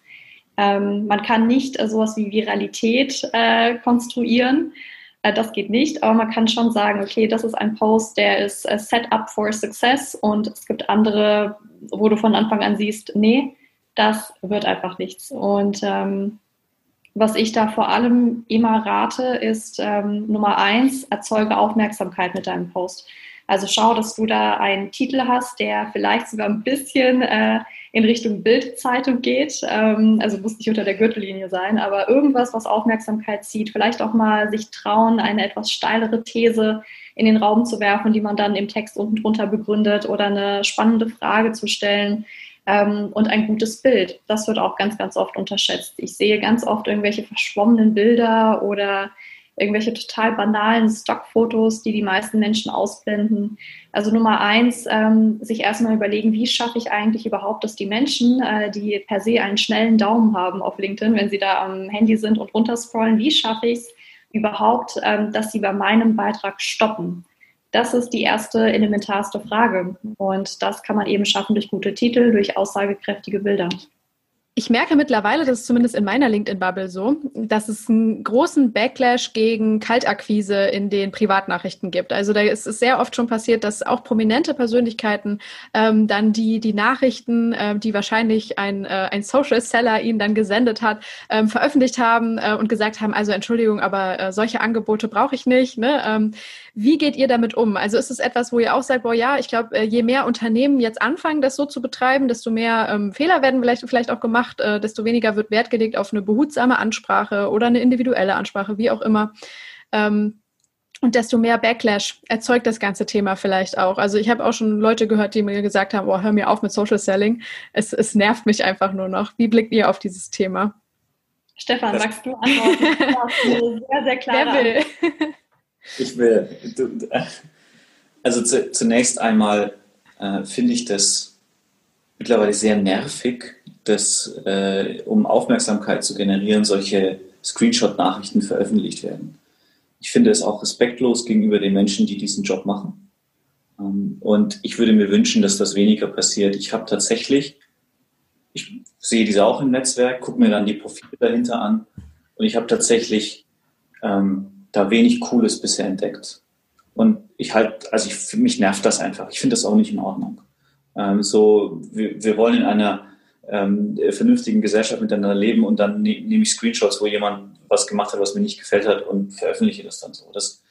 Ähm, man kann nicht äh, sowas wie Viralität äh, konstruieren. Äh, das geht nicht, aber man kann schon sagen, okay, das ist ein Post, der ist set up for success und es gibt andere, wo du von Anfang an siehst, nee, das wird einfach nichts. Und ähm, was ich da vor allem immer rate, ist ähm, Nummer eins, erzeuge Aufmerksamkeit mit deinem Post. Also schau, dass du da einen Titel hast, der vielleicht sogar ein bisschen äh, in Richtung Bildzeitung geht. Ähm, also muss nicht unter der Gürtellinie sein, aber irgendwas, was Aufmerksamkeit zieht. Vielleicht auch mal sich trauen, eine etwas steilere These in den Raum zu werfen, die man dann im Text unten drunter begründet oder eine spannende Frage zu stellen. Ähm, und ein gutes Bild. Das wird auch ganz, ganz oft unterschätzt. Ich sehe ganz oft irgendwelche verschwommenen Bilder oder irgendwelche total banalen Stockfotos, die die meisten Menschen ausblenden. Also Nummer eins, ähm, sich erstmal überlegen, wie schaffe ich eigentlich überhaupt, dass die Menschen, äh, die per se einen schnellen Daumen haben auf LinkedIn, wenn sie da am Handy sind und runterscrollen, wie schaffe ich es überhaupt, ähm, dass sie bei meinem Beitrag stoppen? Das ist die erste elementarste Frage. Und das kann man eben schaffen durch gute Titel, durch aussagekräftige Bilder.
Ich merke mittlerweile, das ist zumindest in meiner LinkedIn-Bubble so, dass es einen großen Backlash gegen Kaltakquise in den Privatnachrichten gibt. Also da ist es sehr oft schon passiert, dass auch prominente Persönlichkeiten ähm, dann die, die Nachrichten, äh, die wahrscheinlich ein, äh, ein Social Seller ihnen dann gesendet hat, ähm, veröffentlicht haben äh, und gesagt haben, also Entschuldigung, aber äh, solche Angebote brauche ich nicht. Ne? Ähm, wie geht ihr damit um? Also ist es etwas, wo ihr auch sagt, boah ja, ich glaube, äh, je mehr Unternehmen jetzt anfangen, das so zu betreiben, desto mehr ähm, Fehler werden vielleicht, vielleicht auch gemacht macht, äh, desto weniger wird Wert gelegt auf eine behutsame Ansprache oder eine individuelle Ansprache, wie auch immer. Ähm, und desto mehr Backlash erzeugt das ganze Thema vielleicht auch. Also ich habe auch schon Leute gehört, die mir gesagt haben, oh, hör mir auf mit Social Selling. Es, es nervt mich einfach nur noch. Wie blickt ihr auf dieses Thema?
Stefan, das magst du antworten? sehr, sehr klar. Wer will?
Ich will. Also zu, zunächst einmal äh, finde ich das mittlerweile sehr nervig, dass, äh, um Aufmerksamkeit zu generieren, solche Screenshot-Nachrichten veröffentlicht werden. Ich finde es auch respektlos gegenüber den Menschen, die diesen Job machen. Ähm, und ich würde mir wünschen, dass das weniger passiert. Ich habe tatsächlich, ich sehe diese auch im Netzwerk, gucke mir dann die Profile dahinter an und ich habe tatsächlich ähm, da wenig Cooles bisher entdeckt. Und ich halt, also ich, für mich nervt das einfach. Ich finde das auch nicht in Ordnung. Ähm, so, wir, wir wollen in einer ähm, vernünftigen Gesellschaft miteinander leben und dann ne nehme ich Screenshots, wo jemand was gemacht hat, was mir nicht gefällt hat und veröffentliche das dann so. Das,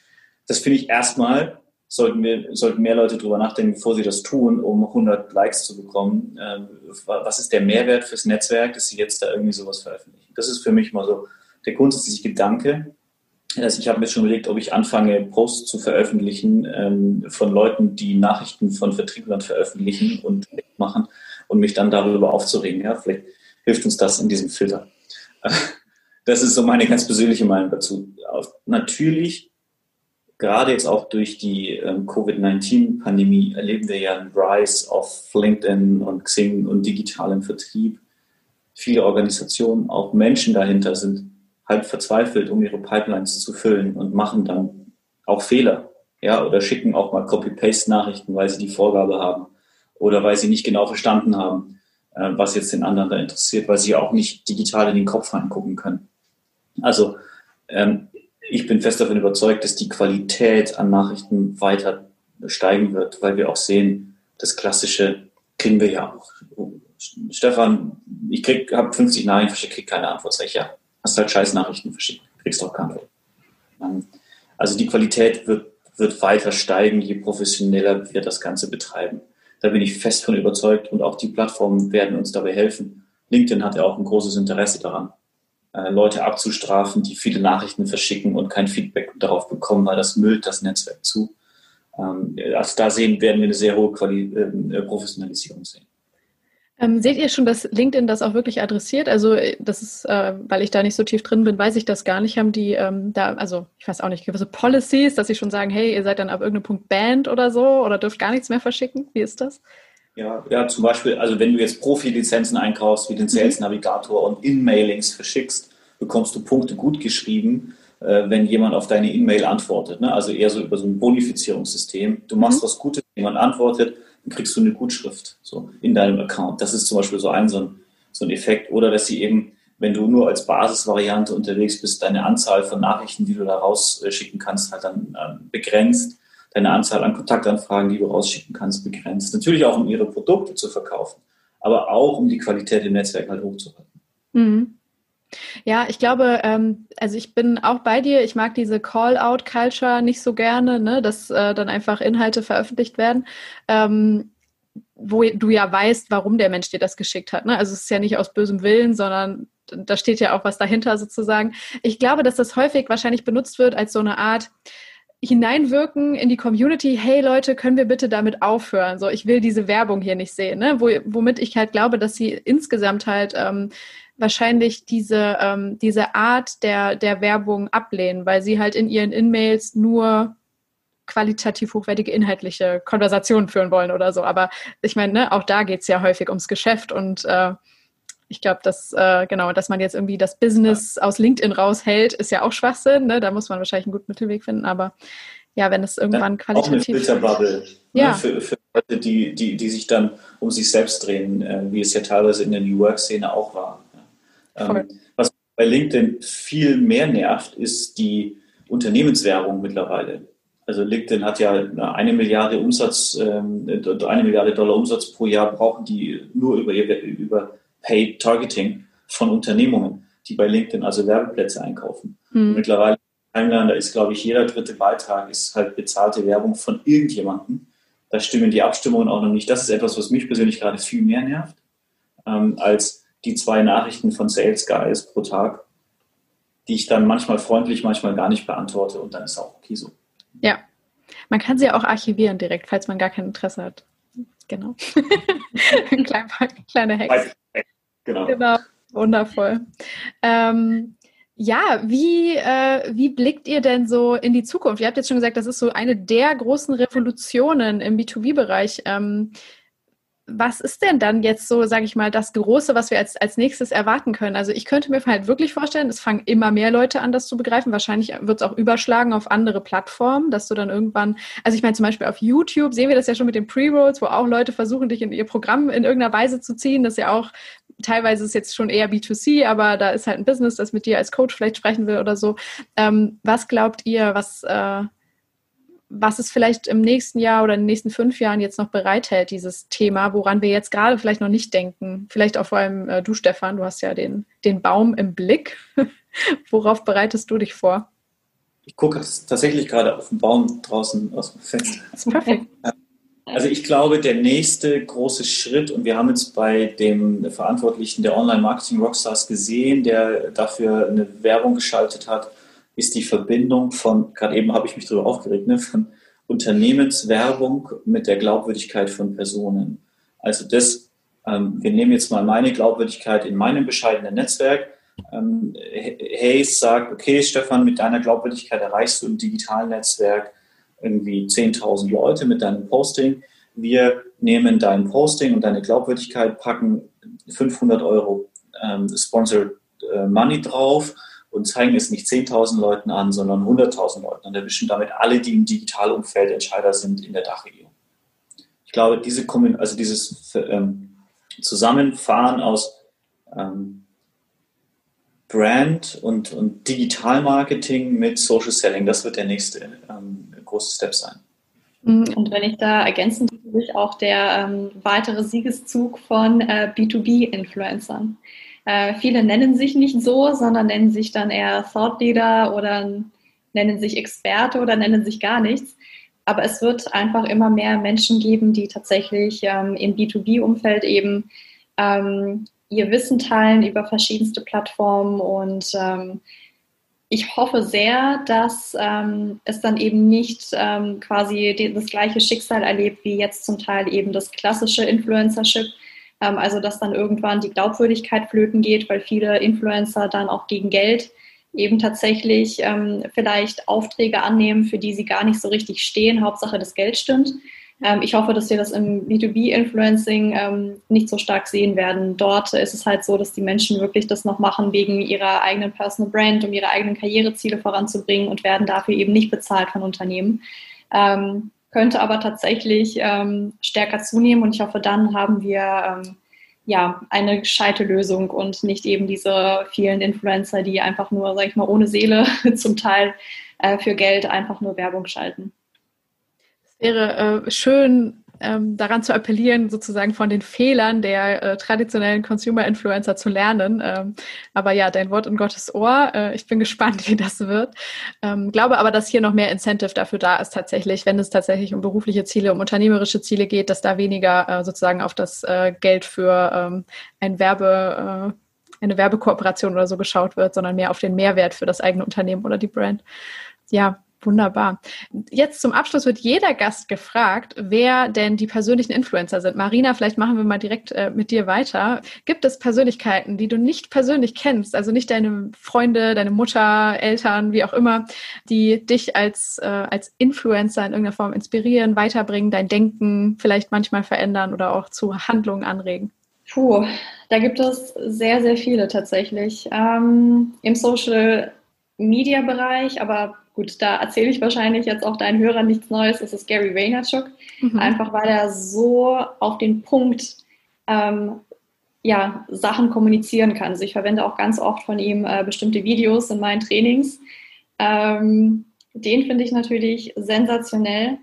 das finde ich erstmal, sollten, wir, sollten mehr Leute drüber nachdenken, bevor sie das tun, um 100 Likes zu bekommen. Ähm, was ist der Mehrwert fürs Netzwerk, dass sie jetzt da irgendwie sowas veröffentlichen? Das ist für mich mal so der grundsätzliche Gedanke. Also ich habe mir schon überlegt, ob ich anfange, Posts zu veröffentlichen ähm, von Leuten, die Nachrichten von Vertrieblern veröffentlichen und machen und mich dann darüber aufzuregen. Ja, vielleicht hilft uns das in diesem Filter. Das ist so meine ganz persönliche Meinung dazu. Natürlich, gerade jetzt auch durch die ähm, Covid-19-Pandemie erleben wir ja einen Rise auf LinkedIn und Xing und digitalem Vertrieb. Viele Organisationen, auch Menschen dahinter sind halb verzweifelt, um ihre Pipelines zu füllen und machen dann auch Fehler. Ja, oder schicken auch mal Copy-Paste-Nachrichten, weil sie die Vorgabe haben oder weil sie nicht genau verstanden haben, äh, was jetzt den anderen da interessiert, weil sie auch nicht digital in den Kopf reingucken können. Also ähm, ich bin fest davon überzeugt, dass die Qualität an Nachrichten weiter steigen wird, weil wir auch sehen, das Klassische kriegen wir ja auch Stefan, ich habe 50 Nachrichten verschickt, krieg keine Antwort. Sag ich, ja, hast halt scheiß Nachrichten verschickt, kriegst auch keine. Ähm, also die Qualität wird, wird weiter steigen, je professioneller wir das Ganze betreiben. Da bin ich fest von überzeugt und auch die Plattformen werden uns dabei helfen. LinkedIn hat ja auch ein großes Interesse daran, äh, Leute abzustrafen, die viele Nachrichten verschicken und kein Feedback darauf bekommen, weil das müllt das Netzwerk zu. Ähm, also da sehen, werden wir eine sehr hohe Quali äh, Professionalisierung sehen.
Ähm, seht ihr schon, dass LinkedIn das auch wirklich adressiert? Also das ist, äh, weil ich da nicht so tief drin bin, weiß ich das gar nicht. Haben die ähm, da, also ich weiß auch nicht, gewisse Policies, dass sie schon sagen, hey, ihr seid dann ab irgendeinem Punkt banned oder so oder dürft gar nichts mehr verschicken? Wie ist das?
Ja, ja, zum Beispiel, also wenn du jetzt Profi-Lizenzen einkaufst, wie den mhm. Sales Navigator und In-Mailings verschickst, bekommst du Punkte gut geschrieben, äh, wenn jemand auf deine E-Mail antwortet. Ne? Also eher so über so ein Bonifizierungssystem. Du machst mhm. was Gutes, jemand antwortet, kriegst du eine Gutschrift so in deinem Account. Das ist zum Beispiel so ein, so ein, so ein Effekt. Oder dass sie eben, wenn du nur als Basisvariante unterwegs bist, deine Anzahl von Nachrichten, die du da rausschicken kannst, halt dann äh, begrenzt. Deine Anzahl an Kontaktanfragen, die du rausschicken kannst, begrenzt. Natürlich auch, um ihre Produkte zu verkaufen, aber auch, um die Qualität im Netzwerk halt hochzuhalten. Mhm.
Ja, ich glaube, ähm, also ich bin auch bei dir. Ich mag diese Call-out-Culture nicht so gerne, ne, dass äh, dann einfach Inhalte veröffentlicht werden, ähm, wo du ja weißt, warum der Mensch dir das geschickt hat. Ne? Also es ist ja nicht aus bösem Willen, sondern da steht ja auch was dahinter sozusagen. Ich glaube, dass das häufig wahrscheinlich benutzt wird als so eine Art hineinwirken in die Community, hey Leute, können wir bitte damit aufhören? So, ich will diese Werbung hier nicht sehen, ne? Wo, womit ich halt glaube, dass sie insgesamt halt ähm, wahrscheinlich diese, ähm, diese Art der, der Werbung ablehnen, weil sie halt in ihren In-Mails nur qualitativ hochwertige inhaltliche Konversationen führen wollen oder so. Aber ich meine, ne, auch da geht es ja häufig ums Geschäft und äh, ich glaube, dass äh, genau, dass man jetzt irgendwie das Business aus LinkedIn raushält, ist ja auch Schwachsinn. Ne? Da muss man wahrscheinlich einen guten Mittelweg finden. Aber ja, wenn es irgendwann ja, qualitativ. Auch
eine Filterbubble. Ne, ja. Ne, für, für Leute, die, die, die sich dann um sich selbst drehen, äh, wie es ja teilweise in der New Work-Szene auch war. Ähm, was bei LinkedIn viel mehr nervt, ist die Unternehmenswerbung mittlerweile. Also LinkedIn hat ja eine Milliarde Umsatz, ähm, eine Milliarde Dollar Umsatz pro Jahr brauchen die nur über, über Paid Targeting von Unternehmungen, die bei LinkedIn also Werbeplätze einkaufen. Mhm. Mittlerweile da ist, glaube ich, jeder dritte Beitrag ist halt bezahlte Werbung von irgendjemandem. Da stimmen die Abstimmungen auch noch nicht. Das ist etwas, was mich persönlich gerade viel mehr nervt, ähm, als die zwei Nachrichten von Sales Guys pro Tag, die ich dann manchmal freundlich, manchmal gar nicht beantworte und dann ist auch okay so.
Ja, man kann sie auch archivieren direkt, falls man gar kein Interesse hat. Genau. Klein, kleine Hex. Genau. genau. Wundervoll. Ähm, ja, wie, äh, wie blickt ihr denn so in die Zukunft? Ihr habt jetzt schon gesagt, das ist so eine der großen Revolutionen im B2B-Bereich. Ähm, was ist denn dann jetzt so, sage ich mal, das Große, was wir als, als nächstes erwarten können? Also ich könnte mir halt wirklich vorstellen, es fangen immer mehr Leute an, das zu begreifen. Wahrscheinlich wird es auch überschlagen auf andere Plattformen, dass du dann irgendwann, also ich meine zum Beispiel auf YouTube sehen wir das ja schon mit den Pre-Rolls, wo auch Leute versuchen, dich in ihr Programm in irgendeiner Weise zu ziehen. Das ist ja auch, teilweise ist jetzt schon eher B2C, aber da ist halt ein Business, das mit dir als Coach vielleicht sprechen will oder so. Ähm, was glaubt ihr, was... Äh, was es vielleicht im nächsten Jahr oder in den nächsten fünf Jahren jetzt noch bereithält, dieses Thema, woran wir jetzt gerade vielleicht noch nicht denken. Vielleicht auch vor allem äh, du, Stefan, du hast ja den, den Baum im Blick. Worauf bereitest du dich vor?
Ich gucke tatsächlich gerade auf den Baum draußen aus dem Fenster. Das ist perfekt. Also ich glaube, der nächste große Schritt, und wir haben jetzt bei dem Verantwortlichen der Online-Marketing-Rockstars gesehen, der dafür eine Werbung geschaltet hat, ist die Verbindung von, gerade eben habe ich mich darüber aufgeregt, ne, von Unternehmenswerbung mit der Glaubwürdigkeit von Personen. Also das, ähm, wir nehmen jetzt mal meine Glaubwürdigkeit in meinem bescheidenen Netzwerk. Ähm, Hayes sagt, okay, Stefan, mit deiner Glaubwürdigkeit erreichst du im digitalen Netzwerk irgendwie 10.000 Leute mit deinem Posting. Wir nehmen dein Posting und deine Glaubwürdigkeit, packen 500 Euro ähm, Sponsored äh, Money drauf und zeigen es nicht 10.000 Leuten an, sondern 100.000 Leuten und erwischen damit alle, die im Digitalumfeld Entscheider sind in der Dachregion. Ich glaube, diese, also dieses ähm, Zusammenfahren aus ähm, Brand und, und Digitalmarketing mit Social Selling, das wird der nächste ähm, große Step sein.
Mhm. Und wenn ich da ergänzend natürlich auch der ähm, weitere Siegeszug von äh, B2B-Influencern. Äh, viele nennen sich nicht so, sondern nennen sich dann eher Thought Leader oder nennen sich Experte oder nennen sich gar nichts. Aber es wird einfach immer mehr Menschen geben, die tatsächlich ähm, im B2B-Umfeld eben ähm, ihr Wissen teilen über verschiedenste Plattformen und ähm, ich hoffe sehr, dass ähm, es dann eben nicht ähm, quasi die, das gleiche Schicksal erlebt wie jetzt zum Teil eben das klassische Influencership. Ähm, also dass dann irgendwann die Glaubwürdigkeit flöten geht, weil viele Influencer dann auch gegen Geld eben tatsächlich ähm, vielleicht Aufträge annehmen, für die sie gar nicht so richtig stehen. Hauptsache das Geld stimmt. Ähm, ich hoffe, dass wir das im B2B-Influencing ähm, nicht so stark sehen werden. Dort ist es halt so, dass die Menschen wirklich das noch machen wegen ihrer eigenen Personal Brand, um ihre eigenen Karriereziele voranzubringen und werden dafür eben nicht bezahlt von Unternehmen. Könnte aber tatsächlich ähm, stärker zunehmen. Und ich hoffe, dann haben wir ähm, ja, eine gescheite Lösung und nicht eben diese vielen Influencer, die einfach nur, sag ich mal, ohne Seele zum Teil äh, für Geld einfach nur Werbung schalten.
Wäre äh, schön, ähm, daran zu appellieren, sozusagen von den Fehlern der äh, traditionellen Consumer-Influencer zu lernen. Ähm, aber ja, dein Wort in Gottes Ohr. Äh, ich bin gespannt, wie das wird. Ähm, glaube aber, dass hier noch mehr Incentive dafür da ist tatsächlich, wenn es tatsächlich um berufliche Ziele, um unternehmerische Ziele geht, dass da weniger äh, sozusagen auf das äh, Geld für ähm, ein Werbe, äh, eine Werbekooperation oder so geschaut wird, sondern mehr auf den Mehrwert für das eigene Unternehmen oder die Brand. Ja, Wunderbar. Jetzt zum Abschluss wird jeder Gast gefragt, wer denn die persönlichen Influencer sind. Marina, vielleicht machen wir mal direkt äh, mit dir weiter. Gibt es Persönlichkeiten, die du nicht persönlich kennst, also nicht deine Freunde, deine Mutter, Eltern, wie auch immer, die dich als, äh, als Influencer in irgendeiner Form inspirieren, weiterbringen, dein Denken vielleicht manchmal verändern oder auch zu Handlungen anregen?
Puh, da gibt es sehr, sehr viele tatsächlich. Ähm, Im Social Media Bereich, aber gut, da erzähle ich wahrscheinlich jetzt auch deinen Hörern nichts Neues. Das ist Gary Vaynerchuk. Mhm. Einfach weil er so auf den Punkt ähm, ja, Sachen kommunizieren kann. Also ich verwende auch ganz oft von ihm äh, bestimmte Videos in meinen Trainings. Ähm, den finde ich natürlich sensationell.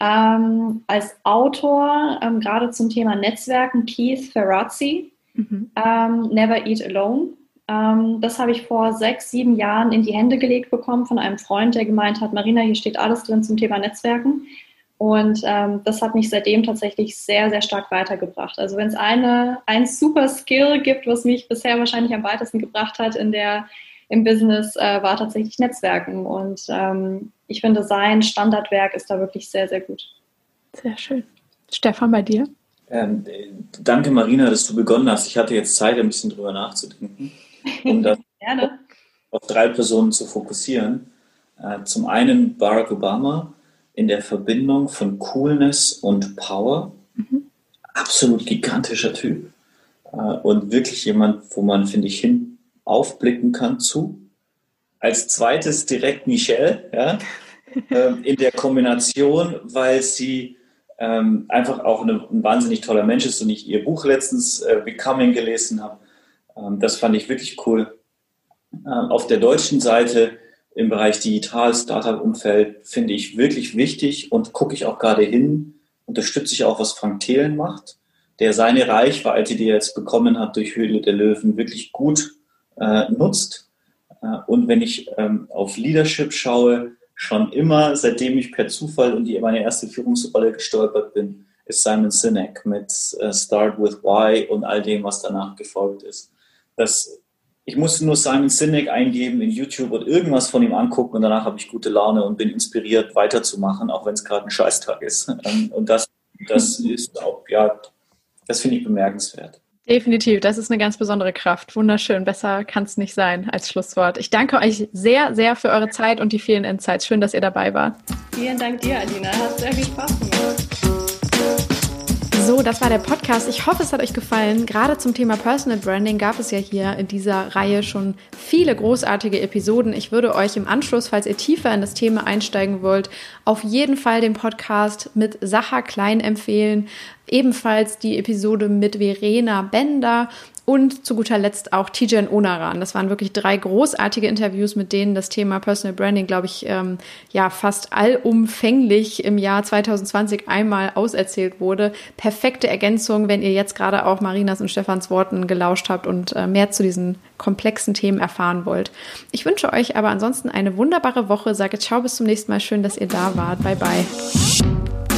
Ähm, als Autor, ähm, gerade zum Thema Netzwerken, Keith Ferrazzi, mhm. Ähm, Never Eat Alone. Ähm, das habe ich vor sechs, sieben Jahren in die Hände gelegt bekommen von einem Freund, der gemeint hat, Marina, hier steht alles drin zum Thema Netzwerken. Und ähm, das hat mich seitdem tatsächlich sehr, sehr stark weitergebracht. Also wenn es eine, ein super Skill gibt, was mich bisher wahrscheinlich am weitesten gebracht hat in der, im Business, äh, war tatsächlich Netzwerken. Und ähm, ich finde, sein Standardwerk ist da wirklich sehr, sehr gut.
Sehr schön. Stefan, bei dir?
Ähm, danke, Marina, dass du begonnen hast. Ich hatte jetzt Zeit, ein bisschen drüber nachzudenken um das auf drei Personen zu fokussieren. Äh, zum einen Barack Obama in der Verbindung von Coolness und Power. Mhm. Absolut gigantischer Typ. Äh, und wirklich jemand, wo man, finde ich, hin aufblicken kann zu. Als zweites direkt Michelle, ja, ähm, in der Kombination, weil sie ähm, einfach auch eine, ein wahnsinnig toller Mensch ist und ich ihr Buch letztens äh, Becoming gelesen habe das fand ich wirklich cool. Ähm, auf der deutschen Seite im Bereich Digital, Startup-Umfeld finde ich wirklich wichtig und gucke ich auch gerade hin, unterstütze ich auch, was Frank Thelen macht, der seine Reichweite, die er jetzt bekommen hat durch Höhle der Löwen, wirklich gut äh, nutzt. Äh, und wenn ich ähm, auf Leadership schaue, schon immer, seitdem ich per Zufall in die meine erste Führungsrolle gestolpert bin, ist Simon Sinek mit äh, Start with Why und all dem, was danach gefolgt ist dass ich musste nur Simon Sinek eingeben in YouTube und irgendwas von ihm angucken und danach habe ich gute Laune und bin inspiriert weiterzumachen, auch wenn es gerade ein Scheißtag ist. Ähm, und das, das ist auch, ja, das finde ich bemerkenswert.
Definitiv, das ist eine ganz besondere Kraft. Wunderschön, besser kann es nicht sein als Schlusswort. Ich danke euch sehr, sehr für eure Zeit und die vielen Insights. Schön, dass ihr dabei wart.
Vielen Dank dir, Alina. Hat sehr viel Spaß gemacht.
So, das war der Podcast. Ich hoffe, es hat euch gefallen. Gerade zum Thema Personal Branding gab es ja hier in dieser Reihe schon viele großartige Episoden. Ich würde euch im Anschluss, falls ihr tiefer in das Thema einsteigen wollt, auf jeden Fall den Podcast mit Sacha Klein empfehlen. ebenfalls die Episode mit Verena Bender und zu guter Letzt auch Tijan Onaran. Das waren wirklich drei großartige Interviews, mit denen das Thema Personal Branding, glaube ich, ähm, ja fast allumfänglich im Jahr 2020 einmal auserzählt wurde. Perfekte Ergänzung, wenn ihr jetzt gerade auch Marinas und Stefans Worten gelauscht habt und äh, mehr zu diesen komplexen Themen erfahren wollt. Ich wünsche euch aber ansonsten eine wunderbare Woche. Sage ciao bis zum nächsten Mal. Schön, dass ihr da wart. Bye bye.